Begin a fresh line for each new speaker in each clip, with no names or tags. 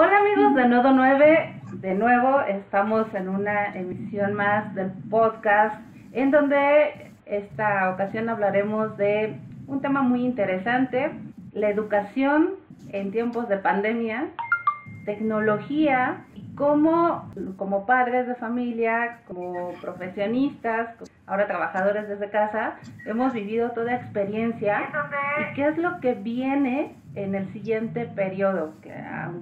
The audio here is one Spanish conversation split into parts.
Hola amigos de Nodo 9, de nuevo estamos en una emisión más del podcast en donde esta ocasión hablaremos de un tema muy interesante, la educación en tiempos de pandemia, tecnología y cómo como padres de familia, como profesionistas, ahora trabajadores desde casa, hemos vivido toda experiencia y qué es lo que viene en el siguiente periodo, que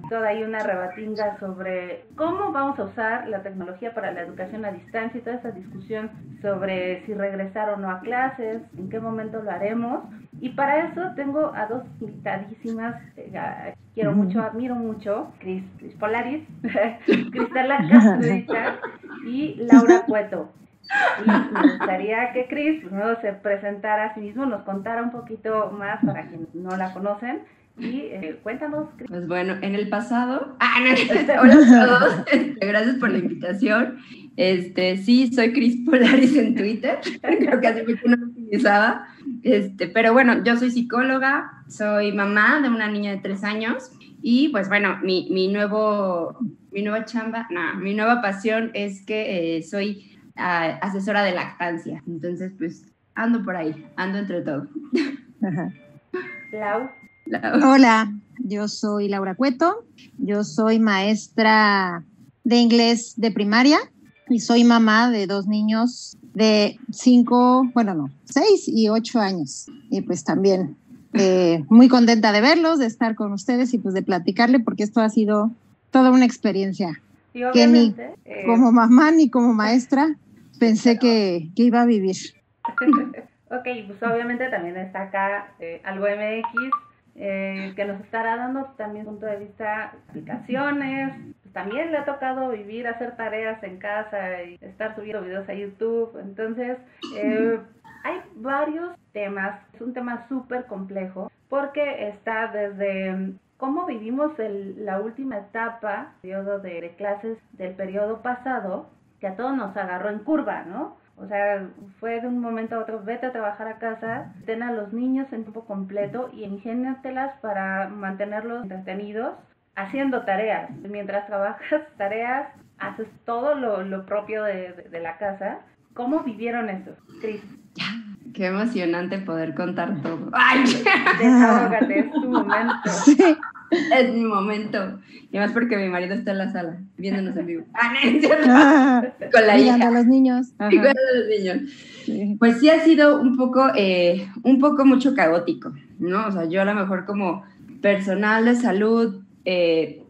toda hay una rebatinga sobre cómo vamos a usar la tecnología para la educación a distancia y toda esa discusión sobre si regresar o no a clases, en qué momento lo haremos. Y para eso tengo a dos invitadísimas, eh, quiero mucho, admiro mucho, Cris, Polaris, Cristela Castrita y Laura Cueto. Y me gustaría que Cris primero se presentara a sí mismo, nos contara un poquito más para quienes no la conocen y eh, cuéntanos.
Pues bueno, en el pasado. Ah, hola a todos. Este, gracias por la invitación. Este, sí, soy Cris Polaris en Twitter. Creo que hace mucho no lo utilizaba. Este, pero bueno, yo soy psicóloga, soy mamá de una niña de tres años. Y pues bueno, mi, mi nuevo, mi nueva chamba, no, mi nueva pasión es que eh, soy ah, asesora de lactancia. Entonces, pues ando por ahí, ando entre todo.
Lau.
Hola, yo soy Laura Cueto, yo soy maestra de inglés de primaria y soy mamá de dos niños de cinco, bueno, no, seis y ocho años. Y pues también eh, muy contenta de verlos, de estar con ustedes y pues de platicarle porque esto ha sido toda una experiencia que ni eh, como mamá ni como maestra pensé que, iba a vivir.
ok, pues obviamente también está acá eh, algo MX eh, que nos estará dando también punto de vista aplicaciones. También le ha tocado vivir, hacer tareas en casa y estar subiendo videos a YouTube. Entonces, eh, hay varios temas. Es un tema súper complejo porque está desde cómo vivimos el, la última etapa, periodo de, de clases del periodo pasado, que a todos nos agarró en curva, ¿no? O sea, fue de un momento a otro, vete a trabajar a casa, ten a los niños en tiempo completo y ingéniatelas para mantenerlos entretenidos haciendo tareas. Mientras trabajas tareas, haces todo lo, propio de, la casa. ¿Cómo vivieron eso, Cris?
Qué emocionante poder contar todo.
¡Ay! Desahógate, es tu momento.
Es mi momento. Y más porque mi marido está en la sala, viéndonos en vivo.
Ah, con la hija. a los niños.
a los niños. Pues sí ha sido un poco, eh, un poco mucho caótico, ¿no? O sea, yo a lo mejor como personal de salud, eh,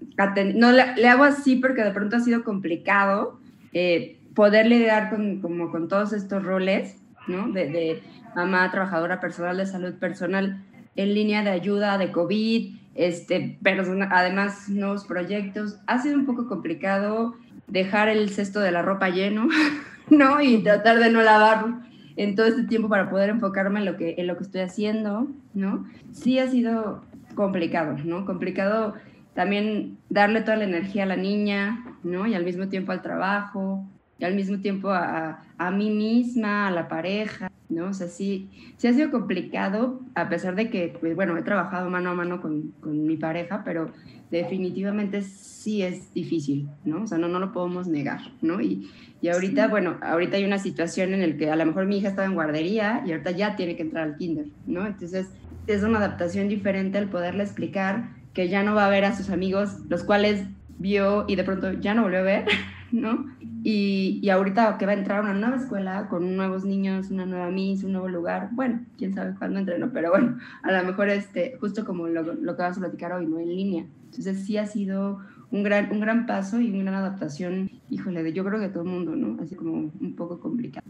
no le, hago así porque de pronto ha sido complicado eh, poder lidiar con, como con todos estos roles, ¿no? De, de mamá, trabajadora personal de salud personal en línea de ayuda de COVID, este, pero además nuevos proyectos. Ha sido un poco complicado dejar el cesto de la ropa lleno, ¿no? Y tratar de no lavarlo en todo este tiempo para poder enfocarme en lo que, en lo que estoy haciendo, ¿no? Sí ha sido complicado, ¿no? Complicado también darle toda la energía a la niña, ¿no? Y al mismo tiempo al trabajo, y al mismo tiempo a, a mí misma, a la pareja, ¿no? O sea, sí, sí ha sido complicado, a pesar de que, pues, bueno, he trabajado mano a mano con, con, mi pareja, pero definitivamente sí es difícil, ¿no? O sea, no, no lo podemos negar, ¿no? Y, y ahorita, bueno, ahorita hay una situación en la que a lo mejor mi hija estaba en guardería y ahorita ya tiene que entrar al kinder, ¿no? Entonces, es una adaptación diferente el poderle explicar que ya no va a ver a sus amigos, los cuales vio y de pronto ya no volvió a ver, ¿no? Y, y, ahorita que va a entrar a una nueva escuela con nuevos niños, una nueva Miss, un nuevo lugar, bueno, quién sabe cuándo entreno, pero bueno, a lo mejor este, justo como lo, lo que vas a platicar hoy, ¿no? En línea. Entonces sí ha sido un gran, un gran paso y una gran adaptación, híjole, de yo creo que todo el mundo, ¿no? Así como un poco complicado.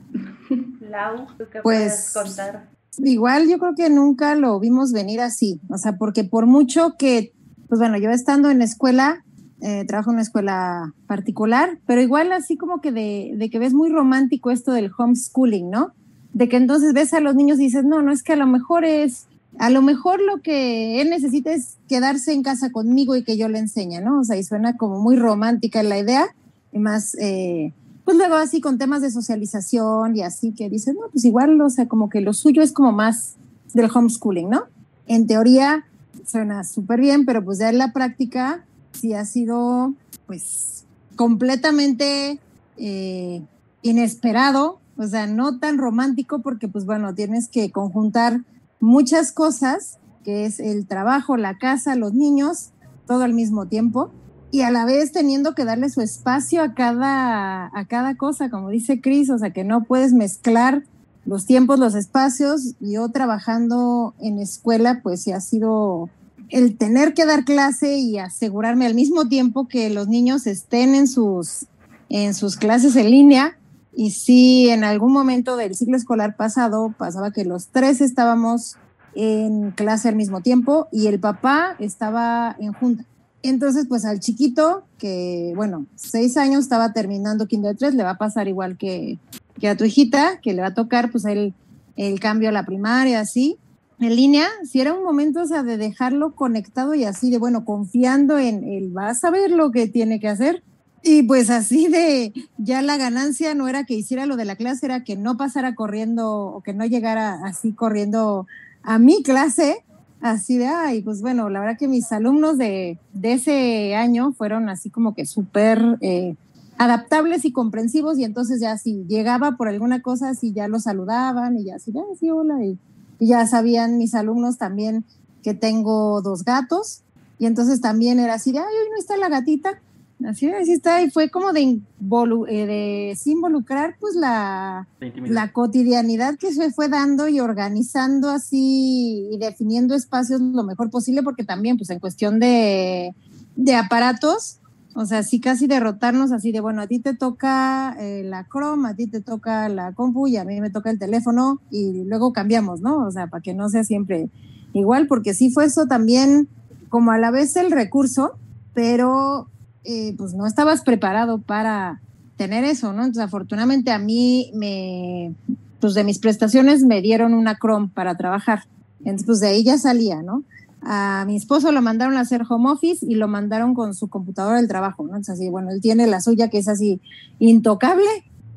Lau, ¿tú qué pues, puedes contar?
Igual yo creo que nunca lo vimos venir así, o sea, porque por mucho que, pues bueno, yo estando en escuela, eh, trabajo en una escuela particular, pero igual así como que de, de, que ves muy romántico esto del homeschooling, ¿no? De que entonces ves a los niños y dices, no, no es que a lo mejor es, a lo mejor lo que él necesita es quedarse en casa conmigo y que yo le enseñe, ¿no? O sea, y suena como muy romántica la idea, y más, eh, pues luego así con temas de socialización y así que dices, no, pues igual, o sea, como que lo suyo es como más del homeschooling, ¿no? En teoría suena súper bien, pero pues ya en la práctica sí ha sido pues completamente eh, inesperado, o sea, no tan romántico porque pues bueno, tienes que conjuntar muchas cosas, que es el trabajo, la casa, los niños, todo al mismo tiempo y a la vez teniendo que darle su espacio a cada, a cada cosa, como dice Cris, o sea, que no puedes mezclar los tiempos, los espacios. Yo trabajando en escuela, pues sí ha sido el tener que dar clase y asegurarme al mismo tiempo que los niños estén en sus, en sus clases en línea. Y sí, en algún momento del ciclo escolar pasado pasaba que los tres estábamos en clase al mismo tiempo y el papá estaba en junta. Entonces, pues al chiquito, que bueno, seis años estaba terminando kinder 3, le va a pasar igual que, que a tu hijita, que le va a tocar pues el, el cambio a la primaria, así, en línea, si era un momento, de dejarlo conectado y así de, bueno, confiando en él, va a saber lo que tiene que hacer. Y pues así de, ya la ganancia no era que hiciera lo de la clase, era que no pasara corriendo o que no llegara así corriendo a mi clase, así de, ay, pues bueno, la verdad que mis alumnos de, de ese año fueron así como que súper eh, adaptables y comprensivos y entonces ya si llegaba por alguna cosa, así ya lo saludaban y ya así, ay, sí, hola, y, ya sabían mis alumnos también que tengo dos gatos y entonces también era así de, ay, hoy no está la gatita, Así, así está, y fue como de, eh, de involucrar pues la, la, cotidianidad que se fue dando y organizando así y definiendo espacios lo mejor posible, porque también pues en cuestión de, de aparatos, o sea, sí casi derrotarnos así de, bueno, a ti te toca eh, la Chrome, a ti te toca la compu y a mí me toca el teléfono y luego cambiamos, ¿no? O sea, para que no sea siempre igual, porque sí fue eso también como a la vez el recurso, pero eh, pues no estabas preparado para tener eso, ¿no? Entonces, afortunadamente a mí me, pues de mis prestaciones me dieron una Chrome para trabajar. Entonces, pues de ahí ya salía, ¿no? A mi esposo lo mandaron a hacer home office y lo mandaron con su computadora del trabajo, ¿no? Entonces, así, bueno, él tiene la suya que es así intocable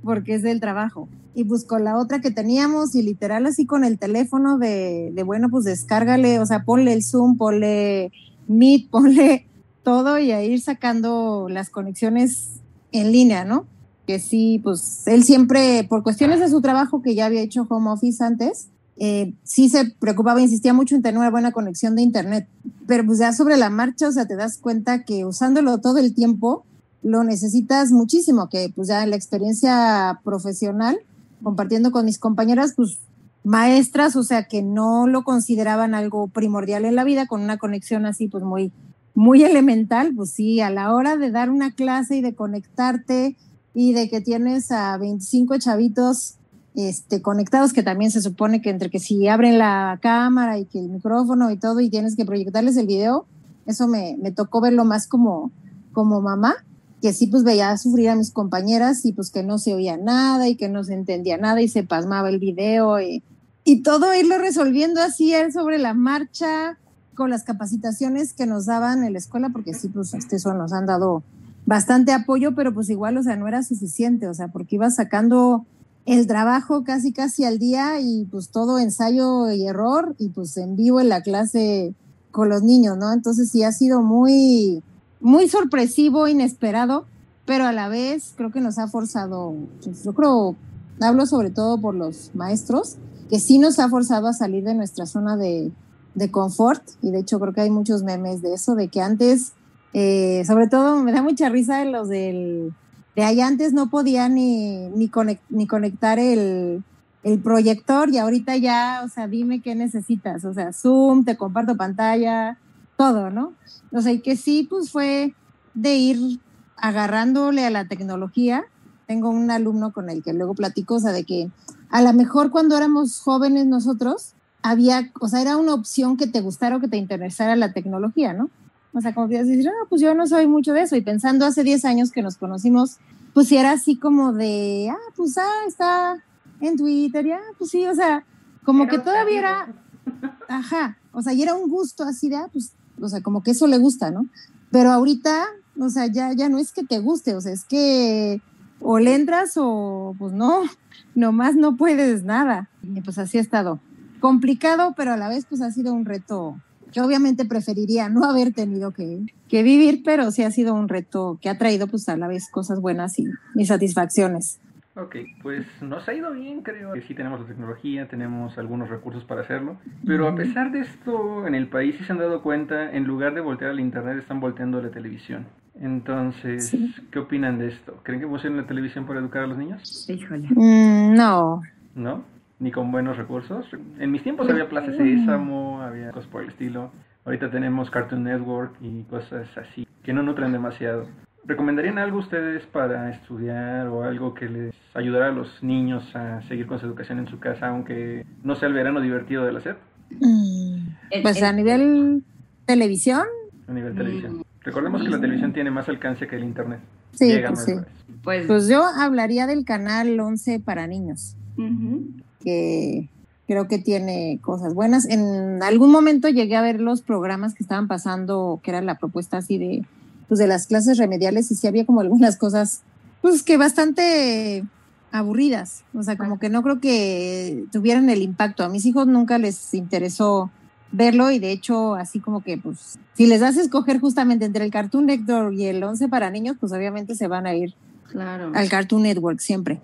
porque es del trabajo. Y pues con la otra que teníamos y literal así con el teléfono de, de bueno, pues descárgale, o sea, ponle el Zoom, ponle Meet, ponle todo y a ir sacando las conexiones en línea, ¿no? Que sí, pues él siempre, por cuestiones de su trabajo que ya había hecho home office antes, eh, sí se preocupaba, insistía mucho en tener una buena conexión de internet, pero pues ya sobre la marcha, o sea, te das cuenta que usándolo todo el tiempo, lo necesitas muchísimo, que pues ya la experiencia profesional, compartiendo con mis compañeras, pues maestras, o sea, que no lo consideraban algo primordial en la vida, con una conexión así, pues muy, muy elemental, pues sí, a la hora de dar una clase y de conectarte y de que tienes a 25 chavitos este, conectados, que también se supone que entre que si abren la cámara y que el micrófono y todo y tienes que proyectarles el video, eso me, me tocó verlo más como, como mamá, que sí pues veía sufrir a mis compañeras y pues que no se oía nada y que no se entendía nada y se pasmaba el video y, y todo irlo resolviendo así él sobre la marcha, con las capacitaciones que nos daban en la escuela, porque sí, pues este, eso nos han dado bastante apoyo, pero pues igual, o sea, no era suficiente, o sea, porque iba sacando el trabajo casi casi al día y pues todo ensayo y error y pues en vivo en la clase con los niños, ¿no? Entonces sí ha sido muy, muy sorpresivo, inesperado, pero a la vez creo que nos ha forzado, pues, yo creo, hablo sobre todo por los maestros, que sí nos ha forzado a salir de nuestra zona de, de confort y de hecho creo que hay muchos memes de eso, de que antes, eh, sobre todo me da mucha risa los del, ahí antes no podía ni, ni, ni conectar el, el, proyector y ahorita ya, o sea, dime qué necesitas, o sea, Zoom, te comparto pantalla, todo, ¿no? O sea, y que sí, pues fue de ir agarrándole a la tecnología. Tengo un alumno con el que luego platico, o sea, de que a lo mejor cuando éramos jóvenes nosotros, había, o sea, era una opción que te gustara o que te interesara la tecnología, ¿no? O sea, como que decir, no, pues yo no soy mucho de eso. Y pensando hace 10 años que nos conocimos, pues sí era así como de, ah, pues ah, está en Twitter, ya, pues sí, o sea, como que todavía era, ajá, o sea, y era un gusto así de, ah, pues, o sea, como que eso le gusta, ¿no? Pero ahorita, o sea, ya, ya no es que te guste, o sea, es que o le entras o pues no, nomás no puedes nada. Y pues así ha estado complicado, pero a la vez pues ha sido un reto que obviamente preferiría no haber tenido que, que, vivir, pero sí ha sido un reto que ha traído pues a la vez cosas buenas y, y satisfacciones.
Ok, pues nos ha ido bien, creo. Sí tenemos la tecnología, tenemos algunos recursos para hacerlo, pero a pesar de esto, en el país sí se han dado cuenta, en lugar de voltear al Internet, están volteando a la televisión. Entonces, ¿qué opinan de esto? ¿Creen que usen la televisión para educar a los niños?
Híjole. Mm, no.
¿No? ¿Ni con buenos recursos? En mis tiempos había Plaza Sésamo, había cosas por el estilo. Ahorita tenemos Cartoon Network y cosas así, que no nutren demasiado. ¿Recomendarían algo ustedes para estudiar o algo que les ayudara a los niños a seguir con su educación en su casa, aunque no sea el verano divertido de la SEP?
Mm, pues a nivel televisión.
A nivel televisión. Recordemos que la televisión tiene más alcance que el Internet. Sí,
pues, sí. Pues, pues, yo hablaría del canal 11 para niños, que creo que tiene cosas buenas. En algún momento llegué a ver los programas que estaban pasando, que era la propuesta así de pues de las clases remediales y sí había como algunas cosas, pues que bastante aburridas, o sea, como que no creo que tuvieran el impacto. A mis hijos nunca les interesó verlo y de hecho así como que pues si les das a escoger justamente entre el Cartoon Network y el 11 para niños, pues obviamente se van a ir claro. al Cartoon Network siempre.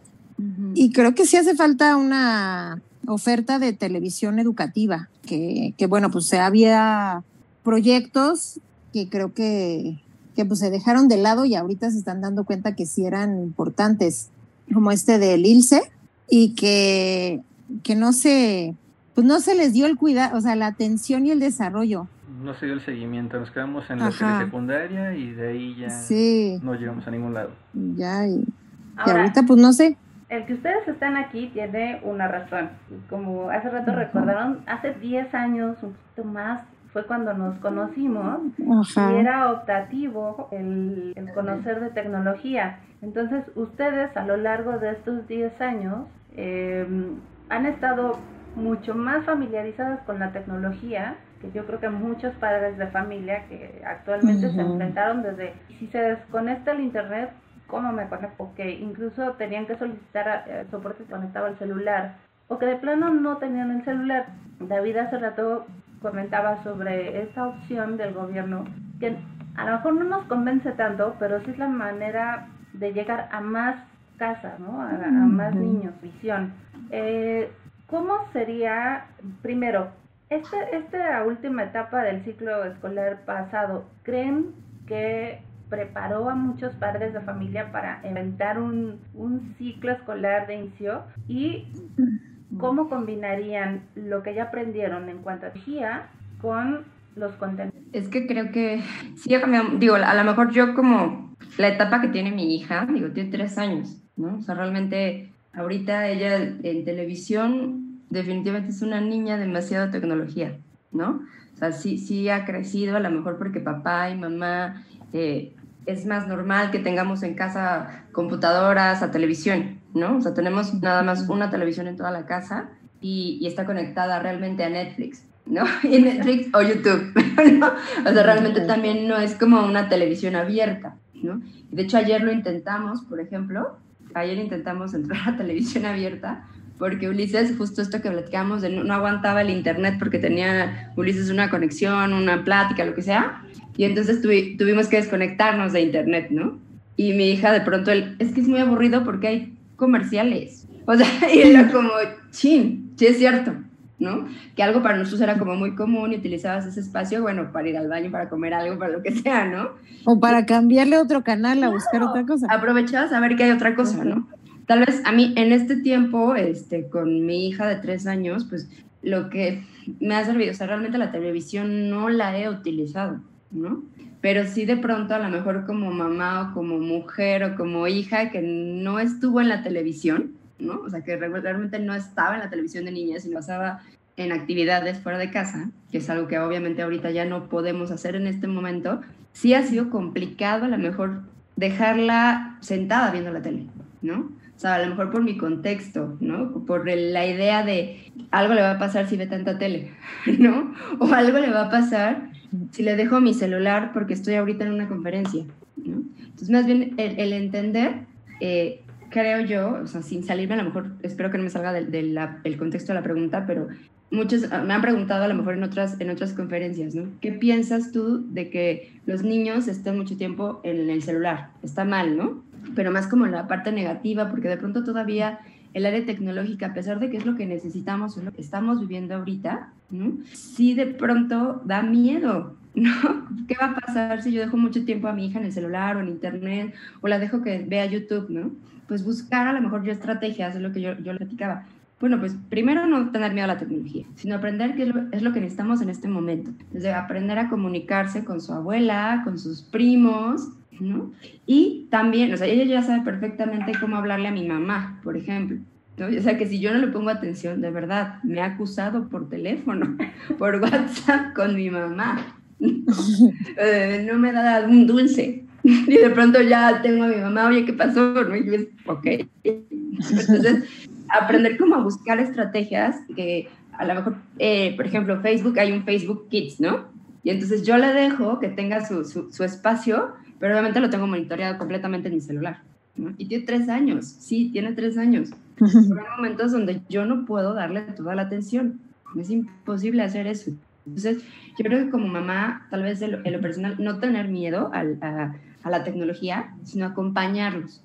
Y creo que sí hace falta una oferta de televisión educativa, que, que bueno, pues había proyectos que creo que que pues se dejaron de lado y ahorita se están dando cuenta que sí eran importantes, como este del ILSE, y que, que no se, pues no se les dio el cuidado, o sea, la atención y el desarrollo.
No se dio el seguimiento, nos quedamos en la secundaria y de ahí ya no llegamos a ningún lado.
Ya, y, ahorita pues no sé.
El que ustedes están aquí tiene una razón. Como hace rato recordaron, hace 10 años, un poquito más, fue cuando nos conocimos y era optativo el, conocer de tecnología. Entonces ustedes a lo largo de estos 10 años em, han estado mucho más familiarizadas con la tecnología que yo creo que muchos padres de familia que actualmente se enfrentaron desde si se desconecta el internet cómo me conecto que incluso tenían que solicitar eh, soporte si conectaba el celular o que de plano no tenían el celular David hace rato comentaba sobre esta opción del gobierno, que a lo mejor no nos convence tanto, pero sí es la manera de llegar a más casas, ¿no? a, más niños, visión. Eh, ¿Cómo sería, primero, este, esta última etapa del ciclo escolar pasado, ¿creen que preparó a muchos padres de familia para inventar un, un ciclo escolar de inicio? Y ¿Cómo combinarían lo que ya aprendieron en cuanto a tecnología con los contenidos?
Es que creo que sí ha cambiado, digo, a lo mejor yo como la etapa que tiene mi hija, digo, tiene tres años, ¿no? O sea, realmente ahorita ella en televisión definitivamente es una niña demasiado tecnología, ¿no? O sea, sí, sí ha crecido, a lo mejor porque papá y mamá eh, es más normal que tengamos en casa computadoras, a televisión, ¿no? O sea, tenemos nada más una televisión en toda la casa y, está conectada realmente a Netflix, ¿no? Y Netflix o YouTube, ¿no? O sea, realmente también no es como una televisión abierta, ¿no? De hecho, ayer lo intentamos, por ejemplo, ayer intentamos entrar a televisión abierta porque Ulises, justo esto que platicamos, de no, aguantaba el internet porque tenía Ulises una conexión, una plática, lo que sea, y entonces tuvimos que desconectarnos de internet, ¿no? Y mi hija de pronto, es que es muy aburrido porque hay comerciales. O sea, y era como, chin, sí es cierto, ¿no? Que algo para nosotros era como muy común y utilizabas ese espacio, bueno, para ir al baño, para comer algo, para lo que sea, ¿no?
O para cambiarle otro canal a buscar otra cosa.
Aprovechabas a ver que hay otra cosa, ¿no? Tal vez a mí en este tiempo, este, con mi hija de tres años, pues lo que me ha servido, o sea, realmente la televisión no la he utilizado. ¿no? Pero sí de pronto a lo mejor como mamá o como mujer o como hija que no estuvo en la televisión, ¿no? O sea, que realmente no estaba en la televisión de niñas, sino pasaba en actividades fuera de casa, que es algo que obviamente ahorita ya no podemos hacer en este momento, sí ha sido complicado a lo mejor dejarla sentada viendo la tele, ¿no? O sea, a lo mejor por mi contexto, ¿no? Por la idea de algo le va a pasar si ve tanta tele, ¿no? O algo le va a pasar si le dejo mi celular porque estoy ahorita en una conferencia, ¿no? Entonces, más bien el, entender, eh, creo yo, o sea, sin salirme, a lo mejor espero que no me salga del, contexto de la pregunta, pero muchos ah, me han preguntado a lo mejor en otras, en otras conferencias, ¿no? ¿Qué piensas tú de que los niños estén mucho tiempo en el celular? Está mal, ¿no? Pero más como la parte negativa, porque de pronto todavía el área tecnológica, a pesar de que es lo que necesitamos, es lo que estamos viviendo ahorita, ¿no? sí de pronto da miedo, ¿no? ¿Qué va a pasar si yo dejo mucho tiempo a mi hija en el celular o en internet o la dejo que vea YouTube, ¿no? Pues buscar a lo mejor yo estrategias, es lo que yo, yo platicaba bueno, pues primero no tener miedo a la tecnología, sino aprender qué es lo, que necesitamos en este momento. Desde aprender a comunicarse con su abuela, con sus primos, ¿no? Y también, o sea, ella ya sabe perfectamente cómo hablarle a mi mamá, por ejemplo. ¿no? O sea, que si yo no le pongo atención, de verdad, me ha acusado por teléfono, por WhatsApp con mi mamá. Eh, no me da un dulce. Y de pronto ya tengo a mi mamá, oye, ¿qué pasó? ¿No? Y yo, ok. Entonces, aprender cómo a buscar estrategias que a lo mejor, eh, por ejemplo, Facebook, hay un Facebook Kids, ¿no? Y entonces yo le dejo que tenga su, su, espacio, pero obviamente lo tengo monitoreado completamente en mi celular. ¿no? Y tiene tres años, sí, tiene tres años. Pero hay momentos donde yo no puedo darle toda la atención. Es imposible hacer eso. Entonces, yo creo que como mamá, tal vez en lo, personal, no tener miedo a, a, a la tecnología, sino acompañarlos.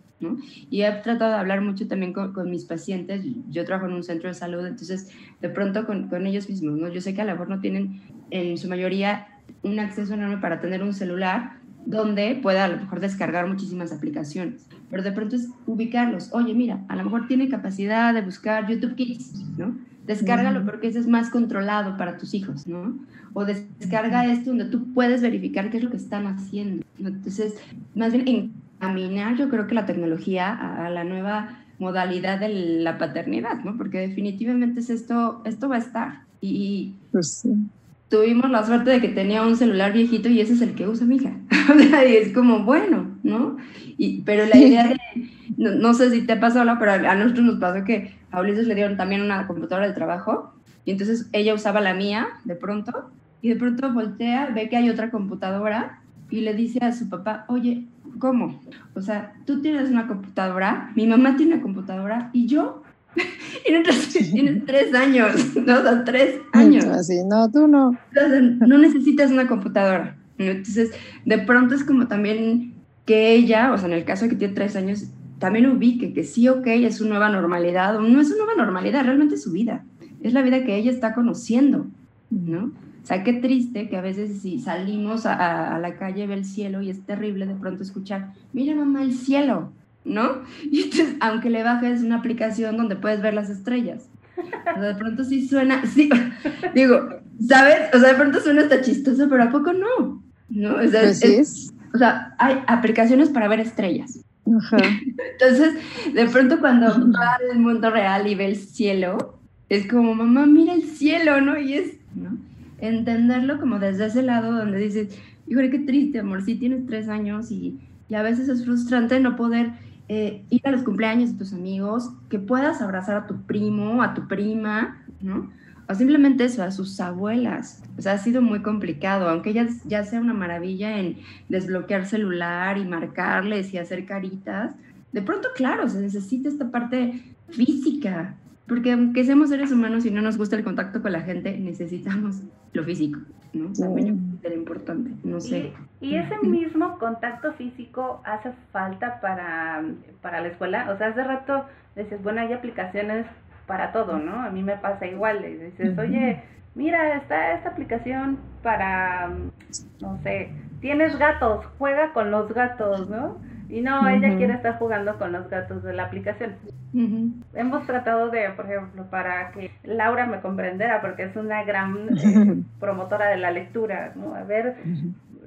Y he tratado de hablar mucho también con, mis pacientes. Yo trabajo en un centro de salud, entonces de pronto con, con, ellos mismos, ¿no? Yo sé que a lo mejor no tienen en su mayoría un acceso enorme para tener un celular donde pueda a lo mejor descargar muchísimas aplicaciones, pero de pronto es ubicarlos. Oye, mira, a lo mejor tiene capacidad de buscar YouTube Kids, ¿no? Descárgalo porque ese es más controlado para tus hijos, ¿no? O descarga esto donde tú puedes verificar qué es lo que están haciendo. Entonces, más bien en caminar, yo creo que la tecnología a, la nueva modalidad de la paternidad, ¿no? Porque definitivamente es esto, esto va a estar. Y pues tuvimos la suerte de que tenía un celular viejito y ese es el que usa mi hija. y es como, bueno, ¿no? Y, pero la idea de, no, sé si te pasó, pero a nosotros nos pasó que a Ulises le dieron también una computadora de trabajo y entonces ella usaba la mía de pronto y de pronto voltea, ve que hay otra computadora y le dice a su papá, oye, ¿cómo? O sea, tú tienes una computadora, mi mamá tiene una computadora y yo. Tienes tres años, ¿no? O sea, tres años.
Así, no, tú no.
no necesitas una computadora. Entonces, de pronto es como también que ella, o sea, en el caso de que tiene tres años, también ubique que sí, ok, es su nueva normalidad, o no es su nueva normalidad, realmente es su vida. Es la vida que ella está conociendo, ¿no? O sea, qué triste que a veces si salimos a, la calle, ve el cielo y es terrible de pronto escuchar, mira mamá, el cielo, ¿no? Y entonces, aunque le bajes una aplicación donde puedes ver las estrellas. de pronto sí suena, sí, digo, ¿sabes? O sea, de pronto suena hasta chistoso, pero ¿a poco no? ¿No? O sea,
es,
o sea hay aplicaciones para ver estrellas. Entonces, de pronto cuando va al mundo real y ve el cielo, es como, mamá, mira el cielo, ¿no? Y es, ¿no? entenderlo como desde ese lado donde dices, híjole, qué triste, amor, sí tienes tres años y, y a veces es frustrante no poder eh, ir a los cumpleaños de tus amigos, que puedas abrazar a tu primo, a tu prima, ¿no? O simplemente eso, a sus abuelas. O sea, ha sido muy complicado, aunque ya, ya sea una maravilla en desbloquear celular y marcarles y hacer caritas. De pronto, claro, se necesita esta parte física, porque aunque seamos seres humanos y no nos gusta el contacto con la gente, necesitamos lo físico, ¿no? También es importante, no sé.
¿Y, ese mismo contacto físico hace falta para, para la escuela? O sea, hace rato dices, bueno, hay aplicaciones para todo, ¿no? A mí me pasa igual, dices, oye, mira, está esta aplicación para, no sé, tienes gatos, juega con los gatos, ¿no? Y no, ella quiere estar jugando con los gatos de la aplicación. Hemos tratado de, por ejemplo, para que Laura me comprendiera, porque es una gran eh, promotora de la lectura, ¿no? A ver,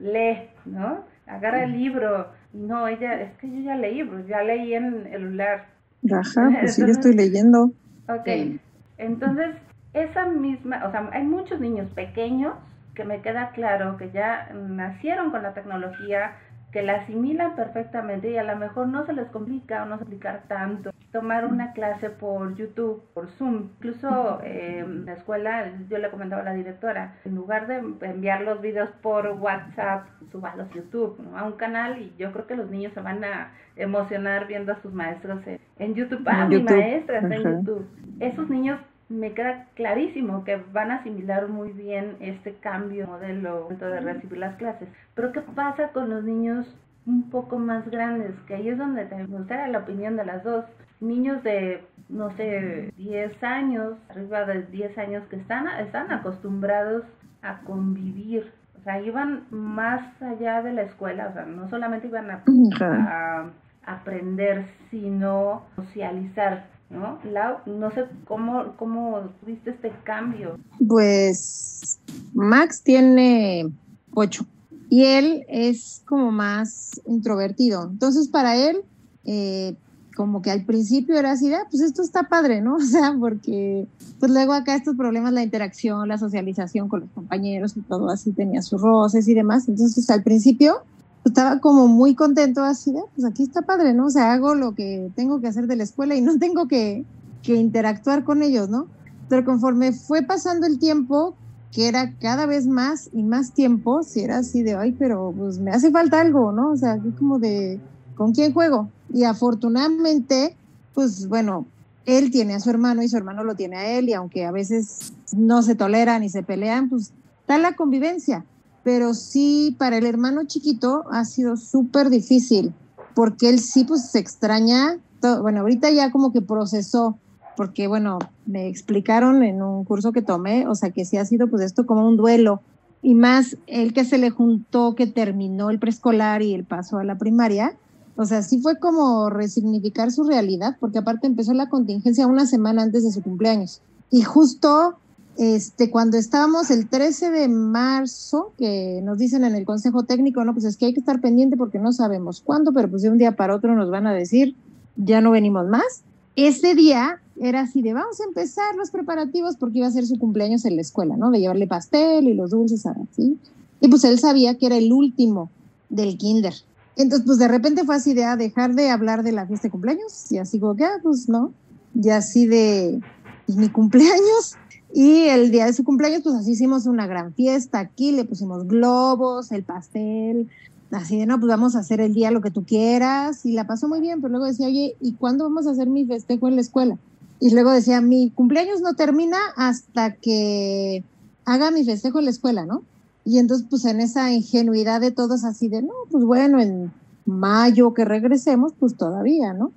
lee, ¿no? Agarra el libro. No, ella, es que yo ya leí, pues ya leí en el celular.
Ajá, pues sí, yo estoy leyendo.
Ok, entonces, esa misma, o sea, hay muchos niños pequeños que me queda claro que ya nacieron con la tecnología, que la asimilan perfectamente y a lo mejor no se les complica o no se explicar tanto. Tomar una clase por YouTube, por Zoom, incluso eh, en la escuela yo le comentaba a la directora, en lugar de enviar los videos por WhatsApp, subalos a YouTube, a un canal y yo creo que los niños se van a emocionar viendo a sus maestros en, YouTube. Ah, mi maestra está en YouTube. Esos niños me queda clarísimo que van a asimilar muy bien este cambio modelo de recibir las clases. Pero ¿qué pasa con los niños un poco más grandes? Que ahí es donde me gustaría la opinión de las dos. Niños de, no sé, 10 años, arriba de 10 años que están, están acostumbrados a convivir. O sea, iban más allá de la escuela, o sea, no solamente iban a, a aprender, sino socializar ¿no? No sé cómo, cómo tuviste este cambio.
Pues Max tiene ocho y él es como más introvertido. Entonces para él, eh, como que al principio era así, ah, pues esto está padre, ¿no? O sea, porque pues luego acá estos problemas, la interacción, la socialización con los compañeros y todo así tenía sus roces y demás. Entonces al principio estaba como muy contento así de, pues aquí está padre, ¿no? O sea, hago lo que tengo que hacer de la escuela y no tengo que, que interactuar con ellos, ¿no? Pero conforme fue pasando el tiempo, que era cada vez más y más tiempo, si era así de, ay, pero pues me hace falta algo, ¿no? O sea, como de, ¿con quién juego? Y afortunadamente, pues bueno, él tiene a su hermano y su hermano lo tiene a él, y aunque a veces no se toleran y se pelean, pues está la convivencia pero sí para el hermano chiquito ha sido súper difícil, porque él sí pues se extraña, bueno, ahorita ya como que procesó, porque bueno, me explicaron en un curso que tomé, o sea que sí ha sido pues esto como un duelo, y más el que se le juntó, que terminó el preescolar y el paso a la primaria, o sea, sí fue como resignificar su realidad, porque aparte empezó la contingencia una semana antes de su cumpleaños. Y justo este, cuando estábamos el 13 de marzo, que nos dicen en el Consejo Técnico, no, pues es que hay que estar pendiente porque no sabemos cuándo, pero pues de un día para otro nos van a decir, ya no venimos más. Ese día era así de, vamos a empezar los preparativos porque iba a ser su cumpleaños en la escuela, ¿no? De llevarle pastel y los dulces, así. Y pues él sabía que era el último del kinder. Entonces, pues de repente fue así de, a ah, dejar de hablar de la fiesta de cumpleaños y así como que, ah, pues no. Y así de, ¿y mi cumpleaños? Y el día de su cumpleaños, pues así hicimos una gran fiesta aquí, le pusimos globos, el pastel, así de, no, pues vamos a hacer el día lo que tú quieras. Y la pasó muy bien, pero luego decía, oye, ¿y cuándo vamos a hacer mi festejo en la escuela? Y luego decía, mi cumpleaños no termina hasta que haga mi festejo en la escuela, ¿no? Y entonces, pues en esa ingenuidad de todos así de, no, pues bueno, en mayo que regresemos, pues todavía, ¿no?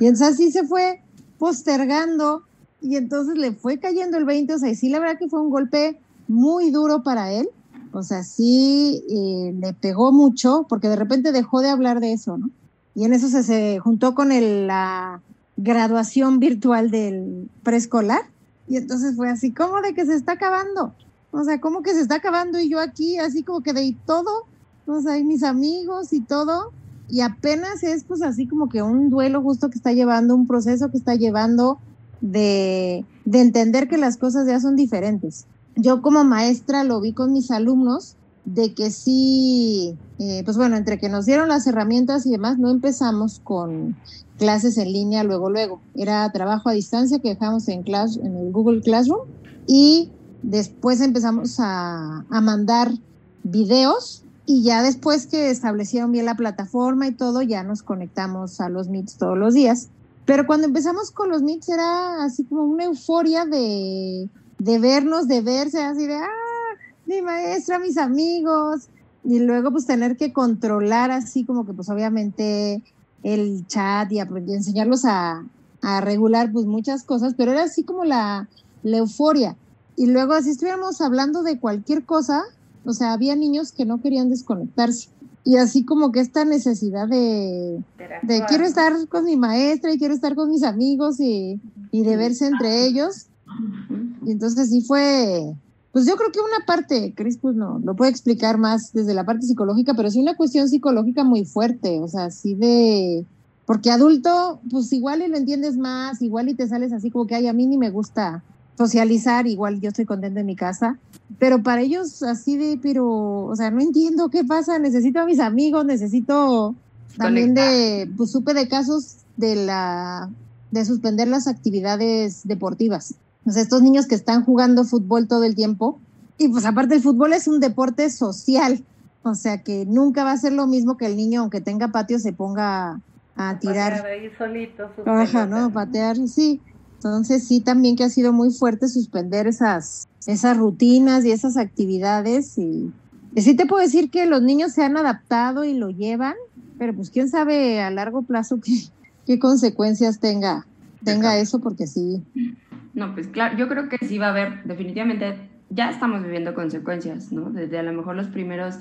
Y entonces así se fue postergando y entonces le fue cayendo el 20, o sea, y sí, la verdad que fue un golpe muy duro para él, o sea, sí eh, le pegó mucho, porque de repente dejó de hablar de eso, ¿no? Y en eso se, se juntó con el, la graduación virtual del preescolar, y entonces fue así, ¿cómo de que se está acabando? O sea, ¿cómo que se está acabando? Y yo aquí, así como que de todo, o sea, y mis amigos y todo, y apenas es pues así como que un duelo justo que está llevando, un proceso que está llevando de, entender que las cosas ya son diferentes. Yo como maestra lo vi con mis alumnos de que sí, eh, pues bueno, entre que nos dieron las herramientas y demás, no empezamos con clases en línea luego, luego. Era trabajo a distancia que dejamos en, class, en el Google Classroom y después empezamos a, a mandar videos y ya después que establecieron bien la plataforma y todo, ya nos conectamos a los Meets todos los días. Pero cuando empezamos con los Meets era así como una euforia de, de vernos, de verse, así de, ah, mi maestra, mis amigos. Y luego pues tener que controlar así como que pues obviamente el chat y, enseñarlos a, a, regular pues muchas cosas, pero era así como la, la euforia. Y luego así estuviéramos hablando de cualquier cosa, o sea, había niños que no querían desconectarse y así como que esta necesidad de, de, quiero estar con mi maestra y quiero estar con mis amigos y, y de verse entre ellos. Y entonces sí fue, pues yo creo que una parte, Cris, pues no, lo puede explicar más desde la parte psicológica, pero sí una cuestión psicológica muy fuerte, o sea, así de, porque adulto, pues igual y lo entiendes más, igual y te sales así como que, ay, a mí ni me gusta socializar, igual yo estoy contenta en mi casa, pero para ellos así de, pero, o sea, no entiendo qué pasa, necesito a mis amigos, necesito también de, pues supe de casos de la, de suspender las actividades deportivas. O sea, estos niños que están jugando fútbol todo el tiempo, y pues aparte el fútbol es un deporte social, o sea que nunca va a ser lo mismo que el niño, aunque tenga patio, se ponga a tirar.
Patear ahí solito.
Ajá, ¿no? Patear, sí. Entonces sí, también que ha sido muy fuerte suspender esas, esas rutinas y esas actividades. Y, sí te puedo decir que los niños se han adaptado y lo llevan, pero pues quién sabe a largo plazo qué, qué consecuencias tenga, tenga eso, porque sí.
No, pues claro, yo creo que sí va a haber, definitivamente, ya estamos viviendo consecuencias, ¿no? Desde a lo mejor los primeros,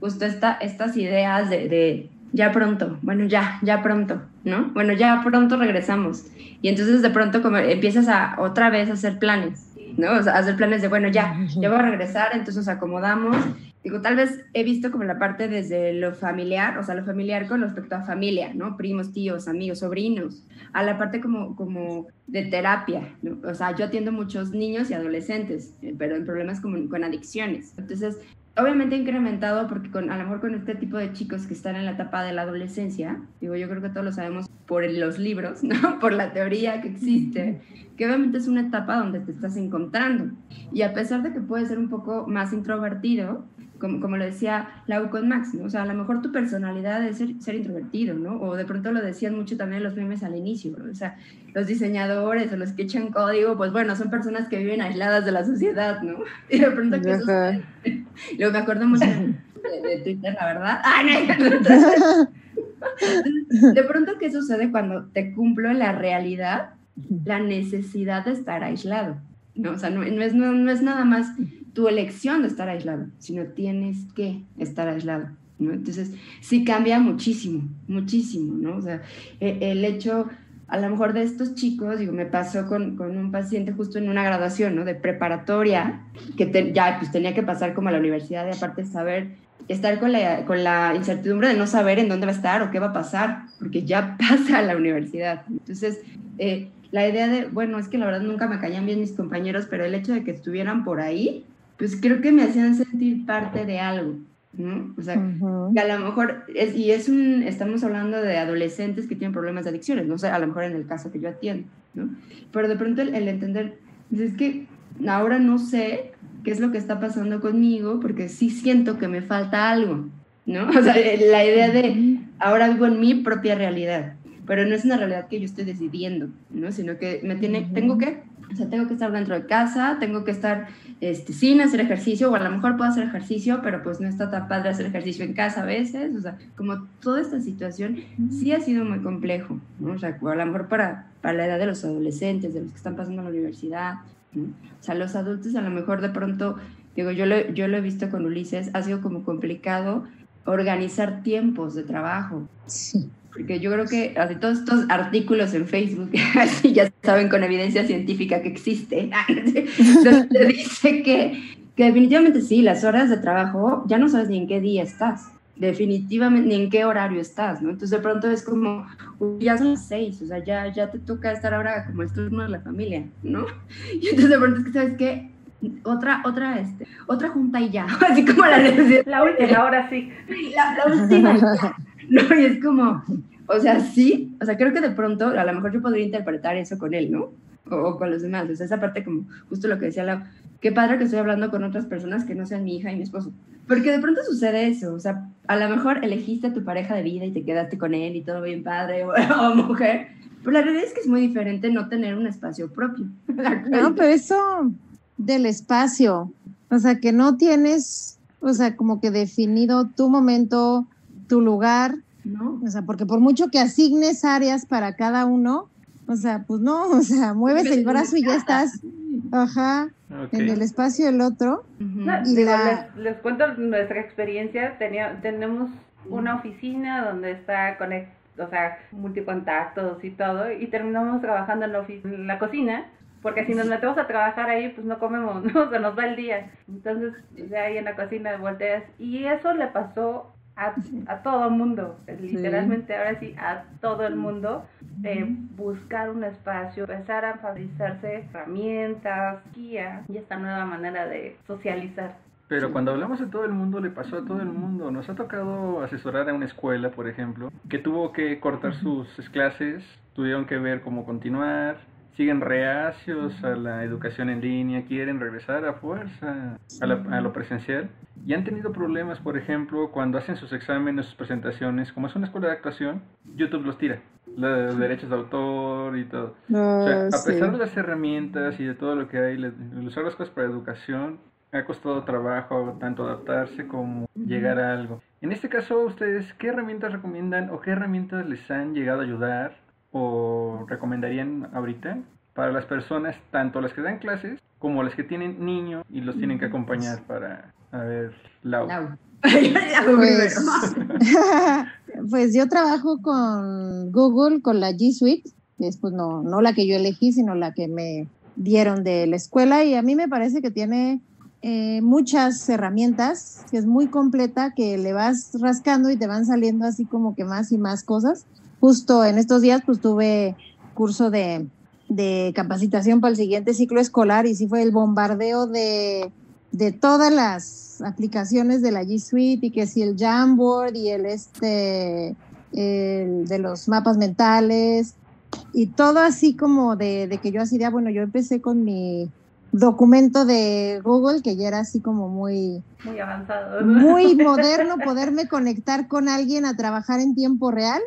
justo esta, estas ideas de, de ya pronto, bueno, ya, ya pronto, ¿no? Bueno, ya pronto regresamos. Y entonces de pronto como empiezas a otra vez a hacer planes, ¿no? O sea, hacer planes de, bueno, ya, ya voy a regresar, entonces nos acomodamos. Digo, tal vez he visto como la parte desde lo familiar, o sea, lo familiar con respecto a familia, ¿no? Primos, tíos, amigos, sobrinos, a la parte como, como de terapia, ¿no? O sea, yo atiendo muchos niños y adolescentes, eh, pero en problemas como con adicciones. Entonces, obviamente incrementado porque con, a lo mejor con este tipo de chicos que están en la etapa de la adolescencia, digo, yo creo que todos lo sabemos por los libros, ¿no? Por la teoría que existe, que obviamente es una etapa donde te estás encontrando. Y a pesar de que puede ser un poco más introvertido, como, como lo decía Lau con Max, ¿no? O sea, a lo mejor tu personalidad es ser, ser, introvertido, ¿no? O de pronto lo decían mucho también los memes al inicio, ¿no? O sea, los diseñadores o los que echan código, pues bueno, son personas que viven aisladas de la sociedad, ¿no? Y de pronto que eso Luego me acuerdo mucho de, Twitter, la verdad. ¡Ah, no! De pronto, ¿qué sucede cuando te cumplo la realidad? La necesidad de estar aislado. ¿no? O sea, no, es, no, es nada más tu elección de estar aislado, sino tienes que estar aislado. ¿no? Entonces, sí cambia muchísimo, muchísimo, ¿no? O sea, e, el hecho, a lo mejor de estos chicos, digo, me pasó con, con un paciente justo en una graduación, ¿no? De preparatoria, que ya pues tenía que pasar como a la universidad y aparte saber, estar con la, con la incertidumbre de no saber en dónde va a estar o qué va a pasar, porque ya pasa a la universidad. Entonces, eh, la idea de, bueno, es que la verdad nunca me caían bien mis compañeros, pero el hecho de que estuvieran por ahí, pues creo que me hacían sentir parte de algo, ¿no? O sea, que a lo mejor, es, y es un, estamos hablando de adolescentes que tienen problemas de adicciones, no sé, a lo mejor en el caso que yo atiendo, ¿no? Pero de pronto el, entender, pues es que ahora no sé qué es lo que está pasando conmigo, porque sí siento que me falta algo, ¿no? O sea, la idea de ahora vivo en mi propia realidad pero no es una realidad que yo estoy decidiendo, ¿no? Sino que me tiene, tengo que, o sea, tengo que estar dentro de casa, tengo que estar este, sin hacer ejercicio, o a lo mejor puedo hacer ejercicio, pero pues no está tan padre hacer ejercicio en casa a veces, o sea, como toda esta situación sí ha sido muy complejo, ¿no? O sea, a lo mejor para, para la edad de los adolescentes, de los que están pasando a la universidad, ¿no? O sea, los adultos a lo mejor de pronto, digo, yo lo, yo lo he visto con Ulises, ha sido como complicado organizar tiempos de trabajo. Sí porque yo creo que así todos estos artículos en Facebook, así ya saben con evidencia científica que existe, donde dice que, que definitivamente sí, las horas de trabajo ya no sabes ni en qué día estás, definitivamente ni en qué horario estás, ¿no? Entonces de pronto es como, ya son las seis, o sea, ya, ya te toca estar ahora como el turno de la familia, ¿no? Y entonces de pronto es que, ¿sabes qué? Otra, otra, este, otra junta y ya, así como la
necesidad. La última, ahora sí.
La, la última. ¿no? Y es como, o sea, sí, o sea, creo que de pronto a lo mejor yo podría interpretar eso con él, ¿no? O, con los demás, o sea, esa parte como justo lo que decía Lau, qué padre que estoy hablando con otras personas que no sean mi hija y mi esposo. Porque de pronto sucede eso, o sea, a lo mejor elegiste a tu pareja de vida y te quedaste con él y todo bien padre o, o mujer, pero la realidad es que es muy diferente no tener un espacio propio.
No, pero eso del espacio, o sea, que no tienes, o sea, como que definido tu momento, tu lugar, ¿no? O sea, porque por mucho que asignes áreas para cada uno, o sea, pues no, o sea, mueves el brazo y ya estás, ajá, en el espacio del otro.
y les, cuento nuestra experiencia, Tenía, tenemos una oficina donde está conect, o sea, multicontactos y todo, y terminamos trabajando en la, en la cocina, porque si nos metemos a trabajar ahí, pues no comemos, ¿no? Se nos va el día. Entonces, ya ahí en la cocina volteas. Y eso le pasó a, a todo el mundo, literalmente ahora sí, a todo el mundo, de buscar un espacio, empezar a fabricarse herramientas, guía y esta nueva manera de socializar.
Pero cuando hablamos de todo el mundo, le pasó a todo el mundo. Nos ha tocado asesorar a una escuela, por ejemplo, que tuvo que cortar sus clases, tuvieron que ver cómo continuar, siguen reacios a la educación en línea, quieren regresar a fuerza a, a, lo presencial y han tenido problemas, por ejemplo, cuando hacen sus exámenes, sus presentaciones, como es una escuela de actuación, YouTube los tira, los derechos de autor y todo. o sea, a pesar de las herramientas y de todo lo que hay, usar las cosas para educación, ha costado trabajo tanto adaptarse como llegar a algo. En este caso, ustedes, ¿qué herramientas recomiendan o qué herramientas les han llegado a ayudar o recomendarían ahorita para las personas, tanto las que dan clases como las que tienen niños y los tienen que acompañar para, a ver, Lau.
pues, pues yo trabajo con Google, con la G Suite, es pues no, no la que yo elegí, sino la que me dieron de la escuela y a mí me parece que tiene eh, muchas herramientas, que es muy completa, que le vas rascando y te van saliendo así como que más y más cosas. Justo en estos días pues tuve curso de, de capacitación para el siguiente ciclo escolar y sí fue el bombardeo de, de todas las aplicaciones de la G Suite y que si el Jamboard y el este el de los mapas mentales y todo así como de, de que yo así de, ah, bueno, yo empecé con mi documento de Google que ya era así como muy
muy avanzado.
muy moderno poderme conectar con alguien a trabajar en tiempo real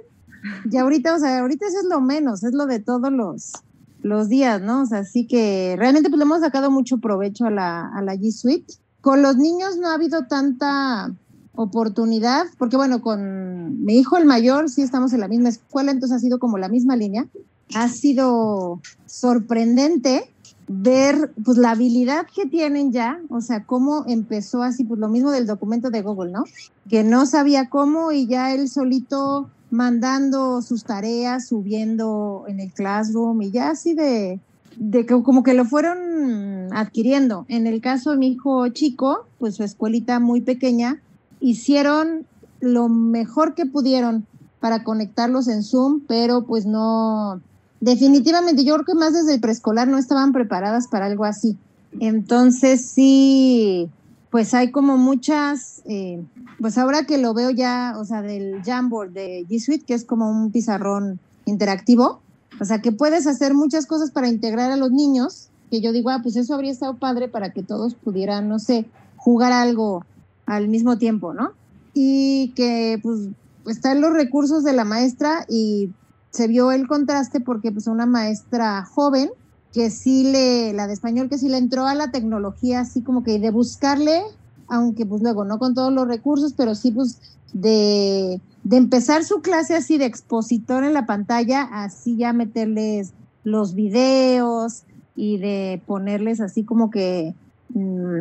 y ahorita o sea ahorita eso es lo menos es lo de todos los los días no o sea así que realmente pues le hemos sacado mucho provecho a la a la G Suite. Con los niños no ha habido tanta oportunidad porque bueno con mi hijo el mayor sí estamos en la misma escuela entonces ha sido como la misma línea. Ha sido sorprendente ver pues la habilidad que tienen ya, o sea, cómo empezó así, pues lo mismo del documento de Google, ¿no? Que no sabía cómo y ya él solito mandando sus tareas, subiendo en el classroom y ya así de, de que como que lo fueron adquiriendo. En el caso de mi hijo chico, pues su escuelita muy pequeña, hicieron lo mejor que pudieron para conectarlos en Zoom, pero pues no, definitivamente yo creo que más desde el preescolar no estaban preparadas para algo así. Entonces sí, pues hay como muchas, eh, pues ahora que lo veo ya, o sea, del Jamboard de G Suite, que es como un pizarrón interactivo, o sea, que puedes hacer muchas cosas para integrar a los niños, que yo digo, ah, pues eso habría estado padre para que todos pudieran, no sé, jugar algo al mismo tiempo, ¿no? Y que pues están los recursos de la maestra y se vio el contraste porque pues una maestra joven que sí le, la de español, que sí le entró a la tecnología así como que de buscarle, aunque pues luego no con todos los recursos, pero sí pues de, de empezar su clase así de expositor en la pantalla, así ya meterles los videos y de ponerles así como que, mm,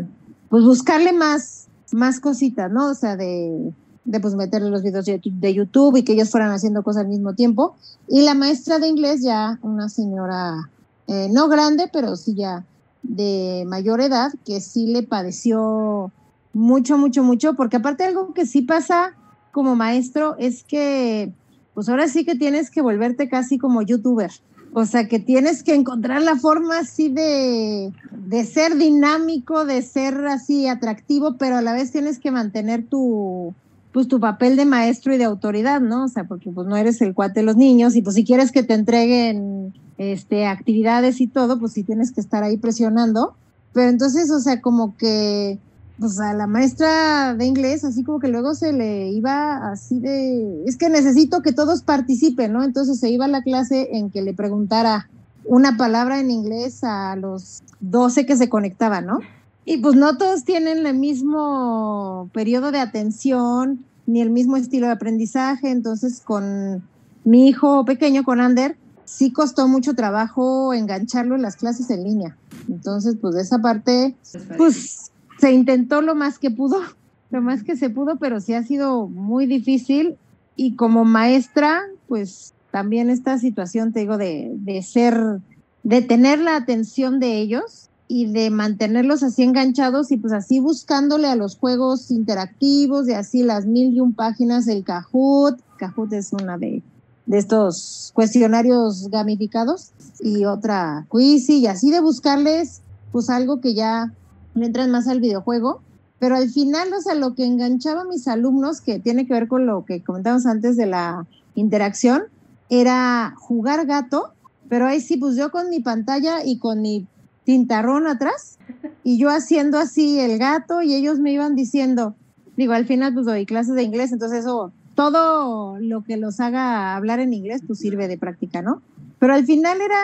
pues buscarle más, más cositas, ¿no? O sea, de, de pues meterle los videos de YouTube y que ellos fueran haciendo cosas al mismo tiempo. Y la maestra de inglés ya, una señora eh, no grande, pero sí ya de mayor edad, que sí le padeció mucho, mucho, mucho, porque aparte algo que sí pasa como maestro es que, pues ahora sí que tienes que volverte casi como youtuber. O sea, que tienes que encontrar la forma así de, de ser dinámico, de ser así atractivo, pero a la vez tienes que mantener tu, pues tu papel de maestro y de autoridad, ¿no? O sea, porque pues no eres el cuate de los niños y pues si quieres que te entreguen este actividades y todo, pues sí tienes que estar ahí presionando. Pero entonces, o sea, como que pues a la maestra de inglés, así como que luego se le iba así de, es que necesito que todos participen, ¿no? Entonces se iba a la clase en que le preguntara una palabra en inglés a los 12 que se conectaban, ¿no? Y pues no todos tienen el mismo periodo de atención ni el mismo estilo de aprendizaje. Entonces, con mi hijo pequeño, con Ander, sí costó mucho trabajo engancharlo en las clases en línea. Entonces, pues de esa parte, pues se intentó lo más que pudo, lo más que se pudo, pero sí ha sido muy difícil. Y como maestra, pues también esta situación, te digo, de, de ser, de tener la atención de ellos y de mantenerlos así enganchados y pues así buscándole a los juegos interactivos, de así las mil y un páginas del Kahoot. Kahoot es una de, de estos cuestionarios gamificados y otra Quizy y así de buscarles pues algo que ya le entran más al videojuego. Pero al final, o sea, lo que enganchaba a mis alumnos, que tiene que ver con lo que comentamos antes de la interacción, era jugar gato pero ahí sí, pues yo con mi pantalla y con mi tintarrón atrás y yo haciendo así el gato y ellos me iban diciendo, digo, al final pues doy clases de inglés, entonces eso, todo lo que los haga hablar en inglés pues sirve de práctica, ¿no? Pero al final era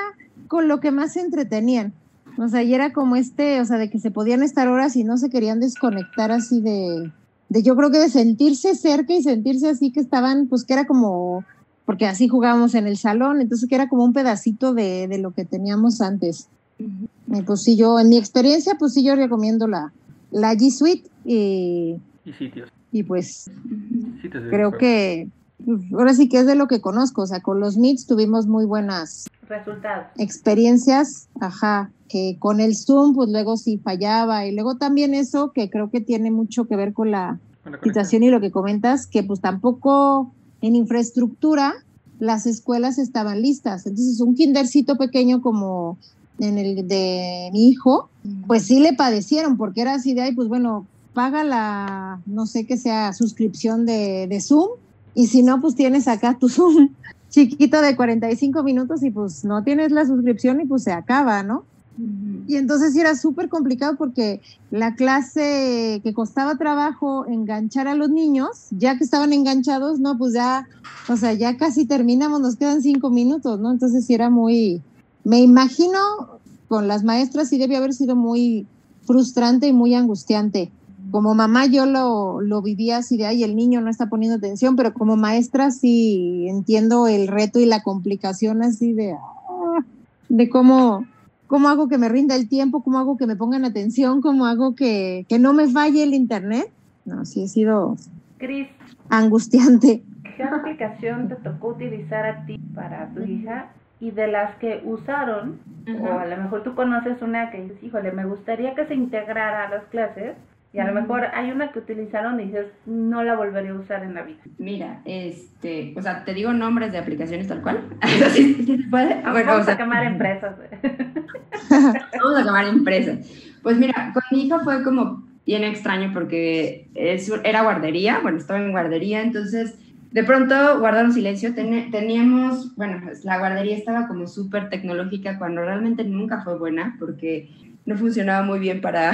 con lo que más se entretenían. O sea, y era como este, o sea, de que se podían estar horas y no se querían desconectar así de, de yo creo que de sentirse cerca y sentirse así que estaban, pues que era como, porque así jugábamos en el salón, entonces que era como un pedacito de, de lo que teníamos antes. Y pues sí, yo, en mi experiencia, pues sí, yo recomiendo la, la G Suite y,
Y sitios.
Y pues
de
creo que pues, ahora sí que es de lo que conozco, o sea, con los Meets tuvimos muy buenas
Resultados.
experiencias, ajá, que con el Zoom pues luego sí fallaba y luego también eso que creo que tiene mucho que ver con la
Con la
situación y lo que comentas, que pues tampoco en infraestructura las escuelas estaban listas. Entonces, un kindercito pequeño como en el de mi hijo, pues sí le padecieron, porque era así de ahí, pues bueno, paga la, no sé qué sea, suscripción de, de Zoom, y si no, pues tienes acá tu Zoom chiquito de 45 minutos y pues no tienes la suscripción y pues se acaba, ¿no? Y entonces era súper complicado porque la clase que costaba trabajo enganchar a los niños, ya que estaban enganchados, no, pues ya, o sea, ya casi terminamos, nos quedan cinco minutos, ¿no? Entonces sí era muy, me imagino con las maestras sí debe haber sido muy frustrante y muy angustiante. Como mamá yo lo, lo vivía así de, ay, el niño no está poniendo atención, pero como maestra sí entiendo el reto y la complicación así de, ah, de cómo, cómo hago que me rinda el tiempo, cómo hago que me pongan atención, cómo hago que, que no me falle el internet. No, sí ha sido
Cris,
angustiante.
¿qué aplicación te tocó utilizar a ti para tu hija? Y de las que usaron, o a lo mejor tú conoces una que dices, híjole, me gustaría que se integrara a las clases, y a lo mejor hay una que utilizaron y dices, no la volvería a usar en la vida.
Mira, este, o sea, te digo nombres de aplicaciones tal cual. ¿Sí, sí se puede? Bueno,
Vamos a quemar empresas.
Vamos a acabar empresas. Pues mira, con mi hija fue como bien extraño porque es, era guardería, bueno, estaba en guardería, entonces de pronto guardaron silencio. Ten- teníamos, bueno, pues, la guardería estaba como súper tecnológica cuando realmente nunca fue buena porque no funcionaba muy bien para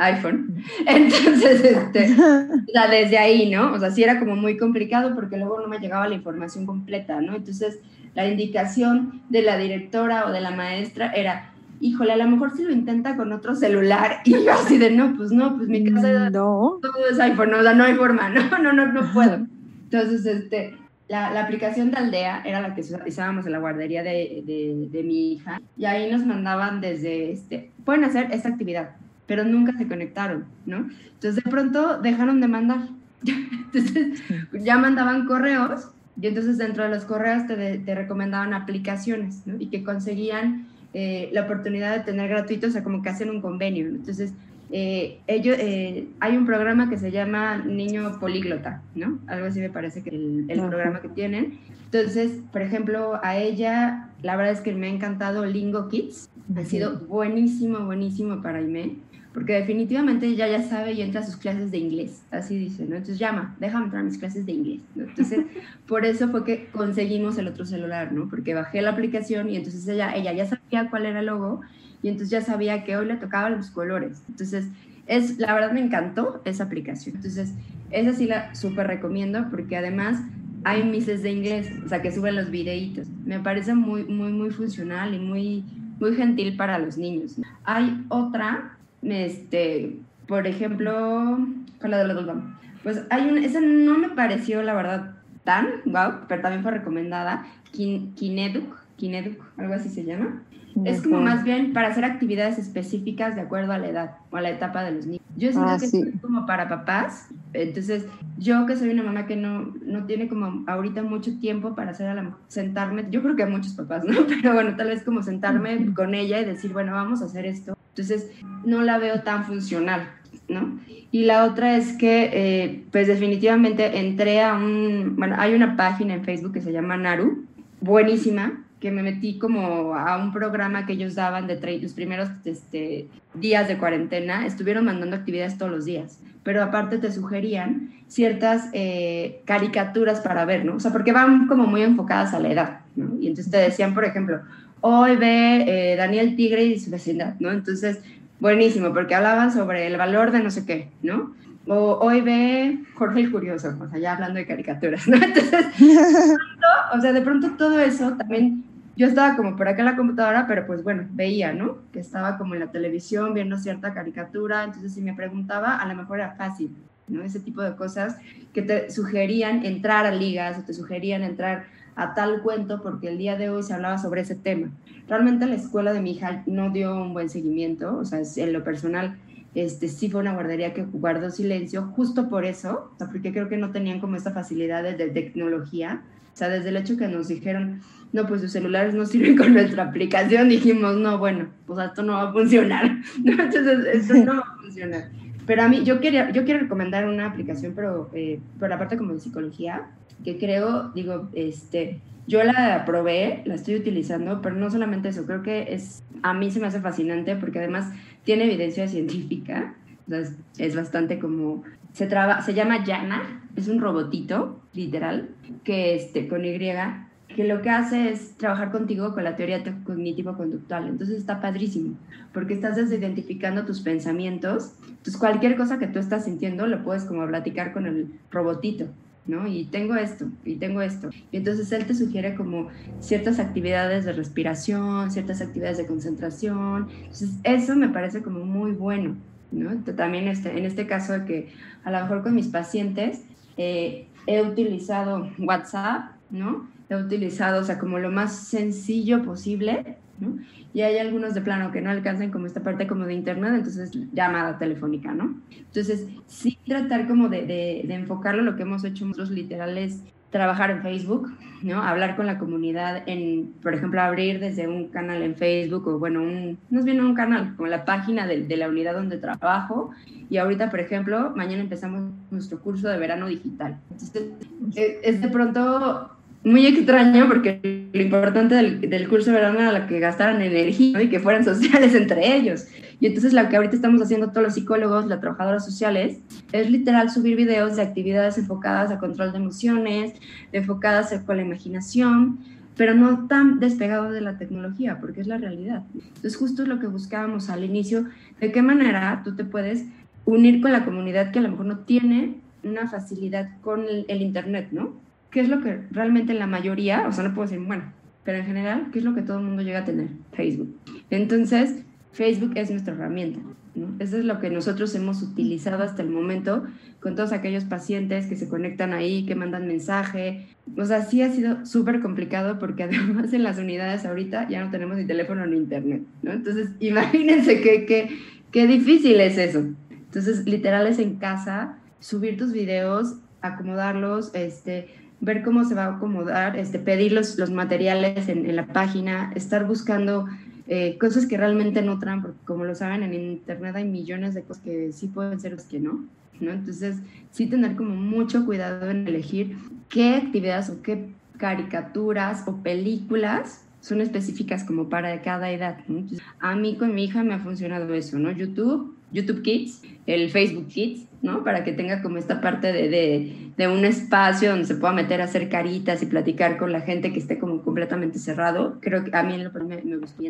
iPhone. Entonces, este, o sea, desde ahí, ¿no? O sea, sí era como muy complicado porque luego no me llegaba la información completa, ¿no? Entonces, la indicación de la directora o de la maestra era, híjole, a lo mejor si lo intenta con otro celular. Y yo así de, no, pues no, pues mi casa
No.
todo es iPhone, o sea, no hay forma, no, no, no, no puedo. Entonces, este, la, la aplicación de Aldea era la que utilizábamos en la guardería de, de, de mi hija y ahí nos mandaban desde, este, pueden hacer esta actividad, pero nunca se conectaron, ¿no? Entonces, de pronto dejaron de mandar. Entonces, ya mandaban correos y entonces dentro de los correos te, te recomendaban aplicaciones, ¿no? Y que conseguían eh, la oportunidad de tener gratuito, o sea, como que hacen un convenio. ¿no? Entonces, eh, ellos, eh, hay un programa que se llama Niño Políglota, ¿no? Algo así me parece que el, el
Ajá.
programa que tienen. Entonces, por ejemplo, a ella, la verdad es que me ha encantado Lingo Kids. Ha sido buenísimo, buenísimo para Aimee, porque definitivamente ella ya sabe y entra a sus clases de inglés, así dice, ¿no? Entonces llama, déjame entrar a mis clases de inglés, ¿no? Entonces, por eso fue que conseguimos el otro celular, ¿no? Porque bajé la aplicación y entonces ella, ella ya sabía cuál era el logo y entonces ya sabía que hoy le tocaban los colores. Entonces, es, la verdad me encantó esa aplicación. Entonces, esa sí la súper recomiendo porque además hay mises de inglés, o sea, que suben los videitos. Me parece muy, muy, muy funcional y muy, muy gentil para los niños. Hay otra, este, por ejemplo, ¿cuál es la de los Pues hay una, esa no me pareció, la verdad, tan, wow, pero también fue recomendada, Kin- Kineduc, Kineduc, algo así se llama. Es como más bien para hacer actividades específicas de acuerdo a la edad o a la etapa de los niños. Yo siento
Ah,
que
sí.
es como para papás. Entonces, yo que soy una mamá que no, no tiene como ahorita mucho tiempo para hacer a la, sentarme, yo creo que a muchos papás, ¿no? Pero bueno, tal vez como sentarme con ella y decir, bueno, vamos a hacer esto. Entonces, no la veo tan funcional, ¿no? Y la otra es que, eh, pues definitivamente entré a un, bueno, hay una página en Facebook que se llama Naru, buenísima, que me metí como a un programa que ellos daban de los primeros este, días de cuarentena, estuvieron mandando actividades todos los días. pero aparte te sugerían ciertas eh, caricaturas para ver, ¿no? O sea, porque van como muy enfocadas a la edad, ¿no? Y entonces te decían, por ejemplo, hoy ve eh, Daniel Tigre y su vecindad, ¿no? Entonces, buenísimo, porque hablaban sobre el valor de no sé qué, ¿no? O hoy ve Jorge el Curioso, o sea, ya hablando de caricaturas, ¿no? Entonces, o sea, de pronto todo eso también, yo estaba como por acá en la computadora, pero pues bueno, veía, ¿no? Que estaba como en la televisión viendo cierta caricatura, entonces si me preguntaba, a lo mejor era fácil, ¿no? Ese tipo de cosas que te sugerían entrar a ligas o te sugerían entrar a tal cuento porque el día de hoy se hablaba sobre ese tema. Realmente la escuela de mi hija no dio un buen seguimiento, o sea, en lo personal, este, sí fue una guardería que guardó silencio justo por eso, o sea, porque creo que no tenían como esta facilidad de, tecnología. O sea, desde el hecho que nos dijeron, no, pues sus celulares no sirven con nuestra aplicación, dijimos, no, bueno, pues esto no va a funcionar. Entonces, esto no va a funcionar. Pero a mí, yo, quería, yo quiero recomendar una aplicación, pero eh, por la parte como de psicología, que creo, digo, este, yo la probé, la estoy utilizando, pero no solamente eso, creo que es, a mí se me hace fascinante porque además tiene evidencia científica, entonces es bastante como, se, traba, se llama Yana, es un robotito, literal, que este, con Y, que lo que hace es trabajar contigo con la teoría cognitivo-conductual. Entonces está padrísimo, porque estás identificando tus pensamientos. Entonces cualquier cosa que tú estás sintiendo lo puedes como platicar con el robotito. ¿No? Y tengo esto, y tengo esto. Y entonces él te sugiere como ciertas actividades de respiración, ciertas actividades de concentración. Entonces eso me parece como muy bueno, ¿no? También este, en este caso de que a lo mejor con mis pacientes eh, he utilizado WhatsApp, ¿no? He utilizado, o sea, como lo más sencillo posible, ¿no? y hay algunos de plano que no alcanzan como esta parte como de internet, entonces llamada telefónica, ¿no? Entonces, sí tratar como de, de, enfocarlo, lo que hemos hecho nosotros literales trabajar en Facebook, ¿no? Hablar con la comunidad en, por ejemplo, abrir desde un canal en Facebook o bueno, un, no es bien un canal, como la página de, de, la unidad donde trabajo. Y ahorita, por ejemplo, mañana empezamos nuestro curso de verano digital. Entonces, es de pronto muy extraño porque lo importante del, curso de verano era que gastaran energía y que fueran sociales entre ellos. Y entonces lo que ahorita estamos haciendo todos los psicólogos, las trabajadoras sociales, es literal subir videos de actividades enfocadas a control de emociones, enfocadas con la imaginación, pero no tan despegados de la tecnología, porque es la realidad. Entonces justo es lo que buscábamos al inicio, de qué manera tú te puedes unir con la comunidad que a lo mejor no tiene una facilidad con el Internet, ¿no? ¿Qué es lo que realmente la mayoría, o sea, no puedo decir, bueno, pero en general, ¿qué es lo que todo el mundo llega a tener? Facebook. Entonces, Facebook es nuestra herramienta. ¿no? Eso es lo que nosotros hemos utilizado hasta el momento con todos aquellos pacientes que se conectan ahí, que mandan mensaje. O sea, sí ha sido súper complicado porque además en las unidades ahorita ya no tenemos ni teléfono ni internet, ¿no? Entonces, imagínense qué, qué, qué difícil es eso. Entonces, literal es en casa, subir tus videos, acomodarlos, este, ver cómo se va a acomodar, este, pedir los, los materiales en, en, la página, estar buscando eh, cosas que realmente no traen, porque como lo saben, en Internet hay millones de cosas que sí pueden ser, que no, ¿no? Entonces, sí tener como mucho cuidado en elegir qué actividades o qué caricaturas o películas son específicas como para cada edad. a mí con mi hija me ha funcionado eso, ¿no? YouTube, YouTube Kids, el Facebook Kids, ¿no? Para que tenga como esta parte de, de, de, un espacio donde se pueda meter a hacer caritas y platicar con la gente que esté como completamente cerrado. Creo que a mí me, me, gustó,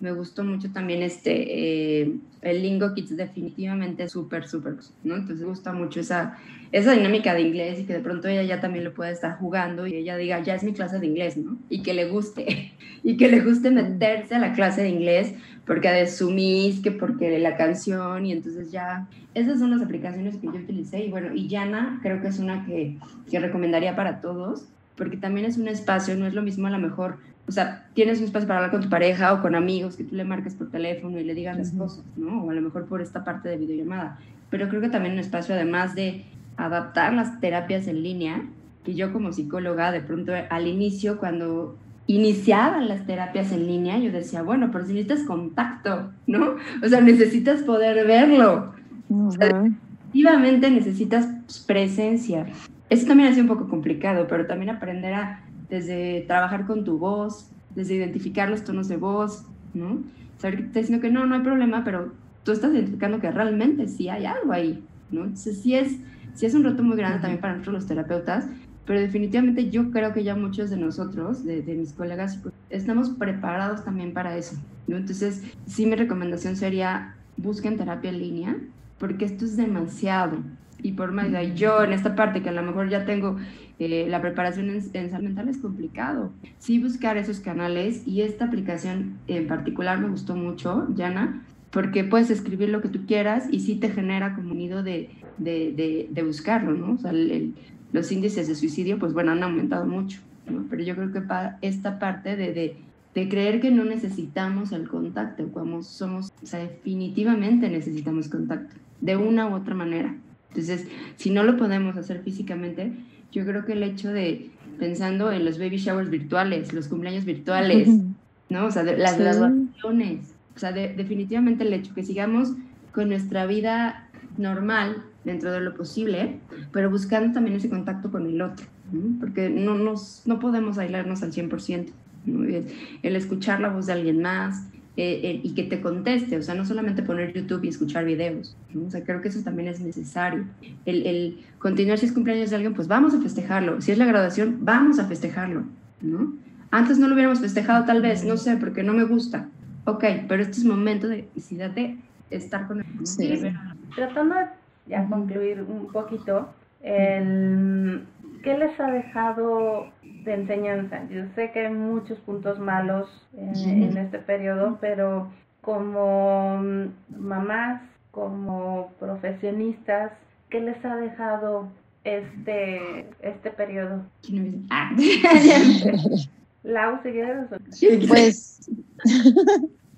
me gustó mucho también este, eh, el Lingo Kids definitivamente súper, súper, ¿no? Entonces me gusta mucho esa, esa dinámica de inglés y que de pronto ella ya también lo puede estar jugando y ella diga, ya es mi clase de inglés, ¿no? Y que le guste, y que le guste meterse a la clase de inglés porque de sumis, que porque la canción y entonces ya, esas son las aplicaciones que yo utilicé y bueno, y Yana creo que es una que, que recomendaría para todos porque también es un espacio, no es lo mismo a lo mejor, o sea, tienes un espacio para hablar con tu pareja o con amigos que tú le marques por teléfono y le digas las cosas, ¿no? O a lo mejor por esta parte de videollamada. Pero creo que también un espacio, además de adaptar las terapias en línea, que yo como psicóloga, de pronto al inicio, cuando iniciaban las terapias en línea, yo decía, bueno, pero si necesitas contacto, ¿no? O sea, necesitas poder verlo. efectivamente necesitas presencia. Eso también ha sido un poco complicado, pero también aprender a desde trabajar con tu voz, desde identificar los tonos de voz, ¿no? Saber que te diciendo que no, no hay problema, pero tú estás identificando que realmente sí hay algo ahí, ¿no? Entonces sí es, sí es un reto muy grande también para nosotros los terapeutas, pero definitivamente yo creo que ya muchos de nosotros, de, de mis colegas, estamos preparados también para eso, ¿no? Entonces sí mi recomendación sería busquen terapia en línea, porque esto es demasiado. Y por más, de yo en esta parte que a lo mejor ya tengo eh, la preparación en, en salud mental es complicado. Sí buscar esos canales y esta aplicación en particular me gustó mucho, Yana, porque puedes escribir lo que tú quieras y sí te genera como un de, de, de, buscarlo, ¿no? O sea, los índices de suicidio, pues bueno, han aumentado mucho, ¿no? Pero yo creo que para esta parte de, de, de creer que no necesitamos el contacto, como somos, o sea, definitivamente necesitamos contacto, de una u otra manera. Entonces, si no lo podemos hacer físicamente, yo creo que el hecho de, pensando en los baby showers virtuales, los cumpleaños virtuales, ¿no? O sea, las graduaciones, o sea, definitivamente el hecho que sigamos con nuestra vida normal dentro de lo posible, pero buscando también ese contacto con el otro, porque no, nos, no podemos aislarnos al 100%. El escuchar la voz de alguien más, eh, eh, y que te conteste, o sea, no solamente poner YouTube y escuchar videos, o sea, creo que eso también es necesario. El, el, continuar si es cumpleaños de alguien, pues vamos a festejarlo, si es la graduación, vamos a festejarlo, ¿no? Antes no lo hubiéramos festejado tal vez, no sé, porque no me gusta, ok, pero este es momento de necesidad de estar con el... Sí.
Tratando de ya concluir un poquito, el, ¿qué les ha dejado de enseñanza. Yo sé que hay muchos puntos malos en, este periodo, pero como mamás, como profesionistas, ¿qué les ha dejado este, este periodo? Ah. Lau,
¿si Pues...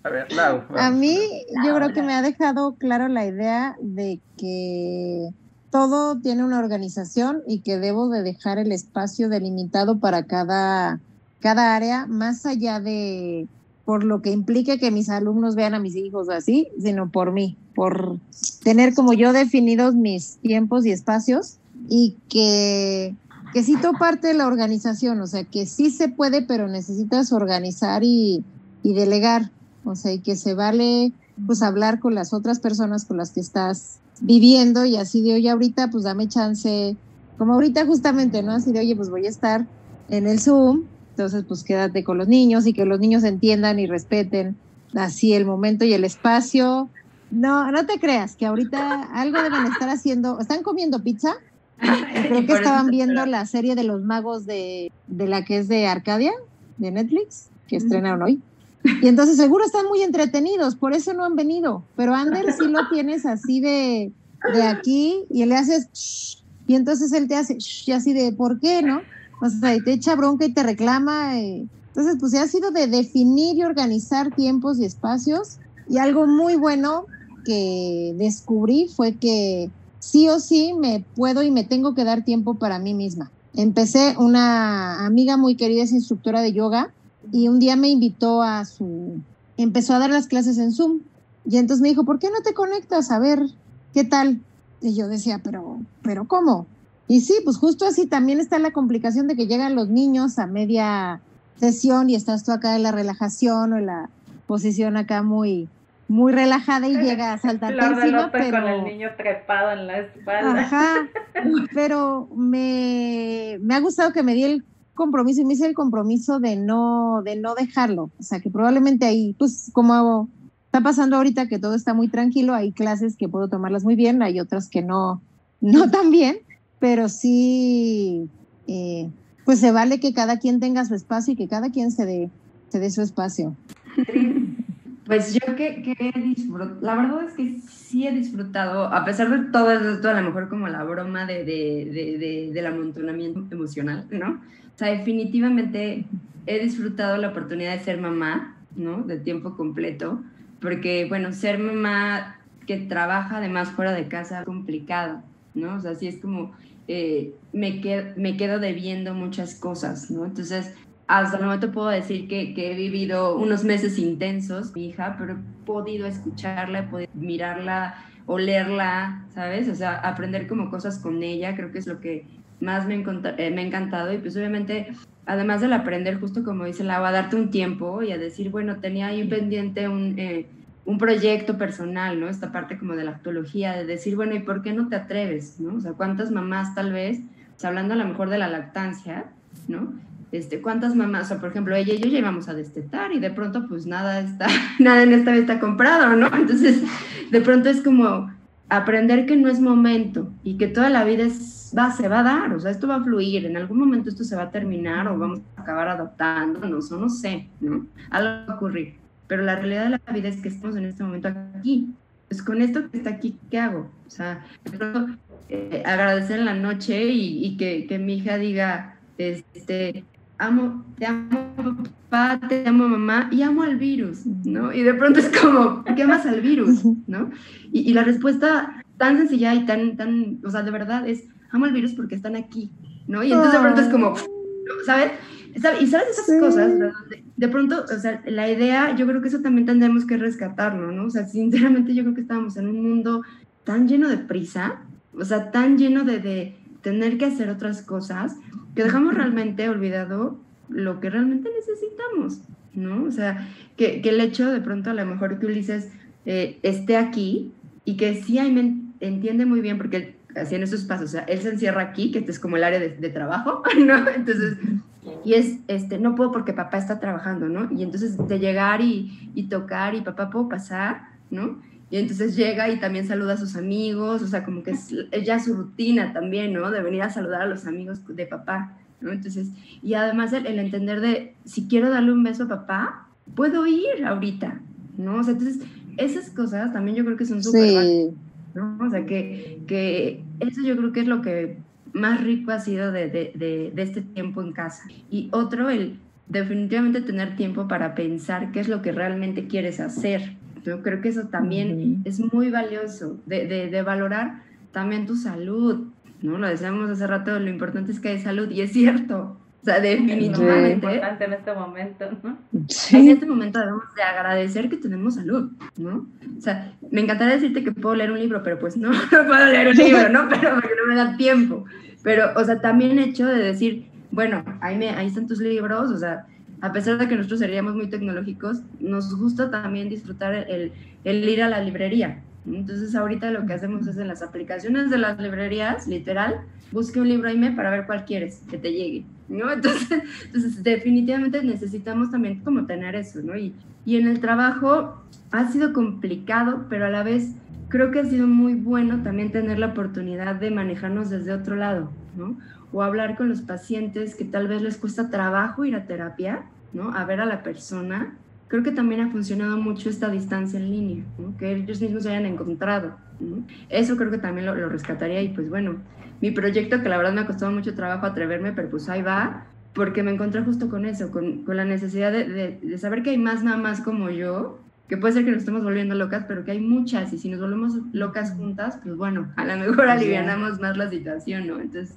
A ver, Lau.
A mí, yo creo que me ha dejado claro la idea de que todo tiene una organización y que debo de dejar el espacio delimitado para cada, cada área, más allá de por lo que implique que mis alumnos vean a mis hijos así, sino por mí, por tener como yo definidos mis tiempos y espacios y que, que sí parte de la organización, o sea, que sí se puede, pero necesitas organizar y, y delegar, o sea, y que se vale pues hablar con las otras personas con las que estás viviendo y así de, oye, ahorita pues dame chance, como ahorita justamente, ¿no? Así de, oye, pues voy a estar en el Zoom, entonces pues quédate con los niños y que los niños entiendan y respeten así el momento y el espacio. No, no te creas que ahorita algo deben estar haciendo, ¿están comiendo pizza? Creo que estaban viendo la serie de los magos de, de la que es de Arcadia, de Netflix, que estrenaron hoy. Y entonces seguro están muy entretenidos, por eso no han venido. Pero Ander sí lo tienes así de, de aquí y le haces y entonces él te hace y así de ¿por qué no? O sea, y te echa bronca y te reclama. Entonces, pues ha sido de definir y organizar tiempos y espacios. Y algo muy bueno que descubrí fue que sí o sí me puedo y me tengo que dar tiempo para mí misma. Empecé, una amiga muy querida es instructora de yoga y un día me invitó a su, empezó a dar las clases en Zoom. Y entonces me dijo, ¿por qué no te conectas? A ver, ¿qué tal? Y yo decía, pero, pero ¿cómo? Y sí, pues justo así también está la complicación de que llegan los niños a media sesión y estás tú acá en la relajación o en la posición acá muy, muy relajada y llega a saltar
encima, pero con el niño trepado en la espalda.
Ajá, pero me, me ha gustado que me di el compromiso y me hice el compromiso de no, de no dejarlo. O sea, que probablemente ahí, pues como está pasando ahorita que todo está muy tranquilo, hay clases que puedo tomarlas muy bien, hay otras que no, no tan bien, pero sí, eh, pues se vale que cada quien tenga su espacio y que cada quien se dé, se dé su espacio.
Pues yo que, que disfruto, la verdad es que sí he disfrutado, a pesar de todo esto, a lo mejor como la broma de, de, de, del amontonamiento emocional, ¿no? Sea, definitivamente he disfrutado la oportunidad de ser mamá, ¿no? De tiempo completo, porque, bueno, ser mamá que trabaja además fuera de casa es complicado, ¿no? O sea, sí es como, eh, me, quedo, me quedo debiendo muchas cosas, ¿no? Entonces, hasta el momento puedo decir que, que, he vivido unos meses intensos, mi hija, pero he podido escucharla, he podido mirarla, olerla, ¿sabes? O sea, aprender como cosas con ella, creo que es lo que más me, eh, me ha encantado y pues obviamente, además del aprender, justo como dice Lau, a darte un tiempo y a decir, bueno, tenía ahí pendiente un, eh, un proyecto personal, ¿no? Esta parte como de la actología, de decir, bueno, ¿y por qué no te atreves, ¿no? O sea, ¿cuántas mamás tal vez, sea, hablando a lo mejor de la lactancia, ¿no? Este, ¿Cuántas mamás, o sea, por ejemplo, ella y yo llevamos a destetar y de pronto pues nada está, nada en esta vez está comprado, ¿no? Entonces, de pronto es como aprender que no es momento y que toda la vida es, va, se va a dar, o sea, esto va a fluir, en algún momento esto se va a terminar o vamos a acabar adoptándonos o no sé, ¿no? Algo va a ocurrir pero la realidad de la vida es que estamos en este momento aquí. Pues con esto que está aquí, ¿qué hago? O sea, eh, agradecer en la noche y, que, que, mi hija diga, este, amo, te amo papá, te amo mamá y amo al virus, ¿no? Y de pronto es como, ¿qué amas al virus? ¿No? Y, y la respuesta tan sencilla y tan, tan, o sea, de verdad es, amo al virus porque están aquí, ¿no? Y entonces de pronto es como, ¿sabes? Y sabes esas cosas, de, pronto, o sea, la idea, yo creo que eso también tendremos que rescatarlo, ¿no? O sea, sinceramente yo creo que estábamos en un mundo tan lleno de prisa, o sea, tan lleno de, de tener que hacer otras cosas, que dejamos realmente olvidado lo que realmente necesitamos, ¿no? O sea, que, que el hecho de pronto a lo mejor que Ulises eh, esté aquí y que sí hay, me entiende muy bien, porque así en esos pasos, o sea, él se encierra aquí, que este es como el área de, de trabajo, ¿no? Entonces, y es, este, no puedo porque papá está trabajando, ¿no? Y entonces de llegar y, y tocar y papá puedo pasar, ¿no? Y entonces llega y también saluda a sus amigos, o sea, como que es, ya su rutina también, ¿no? De venir a saludar a los amigos de papá, ¿no? Entonces, y además el, entender de, si quiero darle un beso a papá, puedo ir ahorita, ¿no? O sea, entonces, esas cosas también yo creo que son súper sí. ¿no? O sea, que, que eso yo creo que es lo que más rico ha sido de, de, de, este tiempo en casa. Y otro, el definitivamente tener tiempo para pensar qué es lo que realmente quieres hacer. Yo creo que eso también es muy valioso, de, valorar también tu salud, ¿no? Lo decíamos hace rato, lo importante es que hay salud, y es cierto, o sea, definitivamente.
Es importante en este momento, ¿no?
En este momento debemos de agradecer que tenemos salud, ¿no? O sea, me encantaría decirte que puedo leer un libro, pero pues no, no puedo leer un libro, ¿no? Pero porque no me da tiempo. Pero, o sea, también el hecho de decir, bueno, ahí, me, ahí están tus libros, o sea, a pesar de que nosotros seríamos muy tecnológicos, nos gusta también disfrutar el, el ir a la librería. Entonces ahorita lo que hacemos es en las aplicaciones de las librerías, literal, busque un libro ahí para ver cuál quieres que te llegue, ¿no? Entonces, entonces definitivamente necesitamos también como tener eso, ¿no? Y, y en el trabajo ha sido complicado, pero a la vez creo que ha sido muy bueno también tener la oportunidad de manejarnos desde otro lado, ¿no? O hablar con los pacientes que tal vez les cuesta trabajo ir a terapia, ¿no? A ver a la persona. Creo que también ha funcionado mucho esta distancia en línea, ¿no? Que ellos mismos se hayan encontrado. ¿no? Eso creo que también lo, rescataría y pues bueno, mi proyecto que la verdad me ha costado mucho trabajo atreverme, pero pues ahí va, porque me encontré justo con eso, con, con la necesidad de, de, de, saber que hay más mamás como yo que puede ser que nos estemos volviendo locas, pero que hay muchas y si nos volvemos locas juntas, pues bueno, a lo mejor alivianamos más la situación, ¿no? Entonces,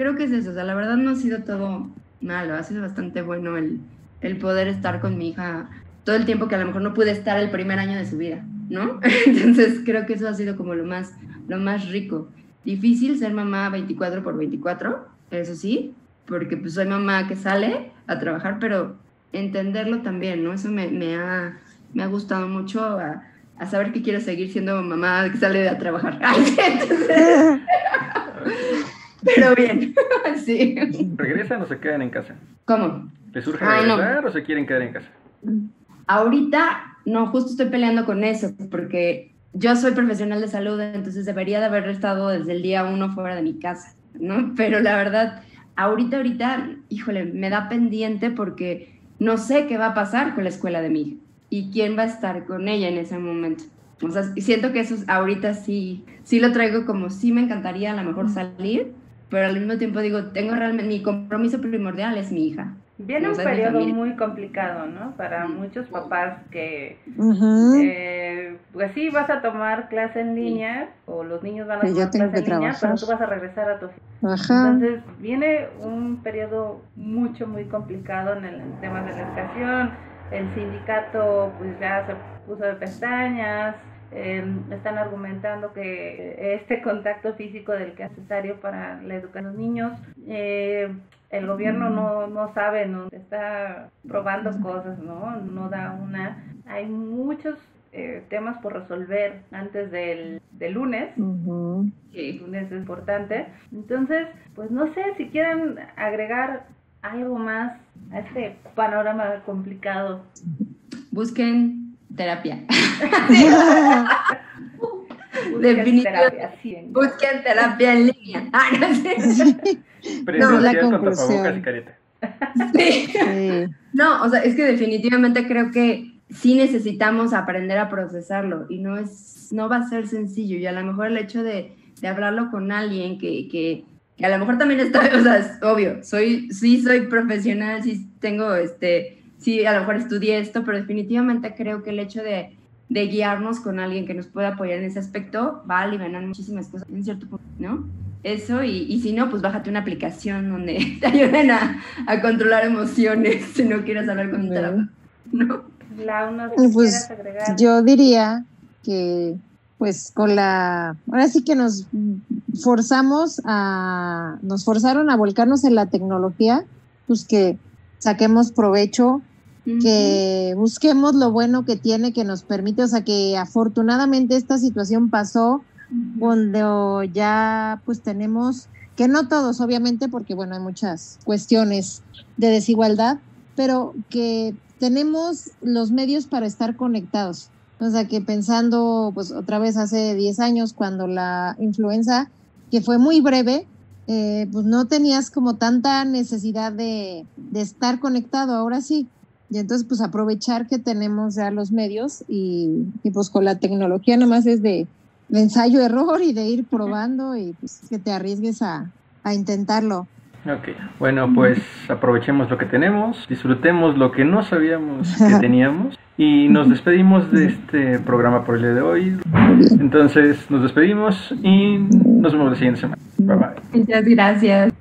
creo que es eso, o sea, la verdad no ha sido todo malo, ha sido bastante bueno el, el poder estar con mi hija todo el tiempo que a lo mejor no pude estar el primer año de su vida, ¿no? Entonces, creo que eso ha sido como lo más, lo más rico. Difícil ser mamá 24 por 24, eso sí, porque pues soy mamá que sale a trabajar, pero entenderlo también, ¿no? Eso me, me ha me ha gustado mucho a, a saber que quiero seguir siendo mamá que sale a trabajar. Pero bien, sí.
¿Regresan o se quedan en casa?
¿Cómo?
¿Les surge regresar o se quieren quedar en casa?
Ahorita, no, justo estoy peleando con eso, porque yo soy profesional de salud, entonces debería de haber estado desde el día uno fuera de mi casa, ¿no? Pero la verdad, ahorita, ahorita, híjole, me da pendiente porque no sé qué va a pasar con la escuela de mi hija y quién va a estar con ella en ese momento. O sea, siento que eso ahorita sí, sí lo traigo como sí me encantaría a lo mejor salir, pero al mismo tiempo digo, tengo realmente, mi compromiso primordial es mi hija.
Viene un periodo muy complicado, ¿no? Para muchos papás que, eh, pues sí, vas a tomar clase en línea o los niños van a tomar clase en línea, pero tú vas a regresar a tu Entonces viene un periodo mucho, muy complicado en el tema de la educación. El sindicato pues ya se puso de pestañas, em, están argumentando que este contacto físico del que es necesario para la educación de los niños, eh, el gobierno no, no sabe, no está probando cosas, ¿no? No da una... Hay muchos eh, temas por resolver antes del, lunes. El lunes es importante. Entonces, pues no sé si quieren agregar algo más a este panorama complicado.
Busquen terapia.
Busquen terapia, sí,
Busquen terapia en línea. Ah, no
sé. no, la conclusión. careta.
Sí. No, o sea, es que definitivamente creo que sí necesitamos aprender a procesarlo y no es, no va a ser sencillo y a lo mejor el hecho de, de hablarlo con alguien que, que, a lo mejor también está, o sea, es obvio, soy, sí soy profesional, sí tengo, este, sí a lo mejor estudié esto, pero definitivamente creo que el hecho de, de guiarnos con alguien que nos pueda apoyar en ese aspecto va a aliviar muchísimas cosas en cierto punto, ¿no? Eso, y, y, si no, pues bájate una aplicación donde te ayuden a, a controlar emociones si no quieres hablar con un terapeuta, ¿no?
pues, Yo diría que, pues, con la. Ahora sí que nos forzamos a. Nos forzaron a volcarnos en la tecnología, pues que saquemos provecho, que busquemos lo bueno que tiene, que nos permite, o sea, que afortunadamente esta situación pasó cuando ya pues tenemos, que no todos obviamente, porque bueno, hay muchas cuestiones de desigualdad, pero que tenemos los medios para estar conectados. O sea, que pensando, pues otra vez hace 10 años, cuando la influenza, que fue muy breve, eh, pues no tenías como tanta necesidad de, estar conectado, ahora sí. Y entonces, pues aprovechar que tenemos ya los medios y, pues con la tecnología nomás es de, ensayo-error y de ir probando y pues que te arriesgues a, a intentarlo.
Ok, bueno, pues aprovechemos lo que tenemos, disfrutemos lo que no sabíamos que teníamos y nos despedimos de este programa por el día de hoy. Entonces nos despedimos y nos vemos la siguiente semana. Bye bye.
Muchas gracias.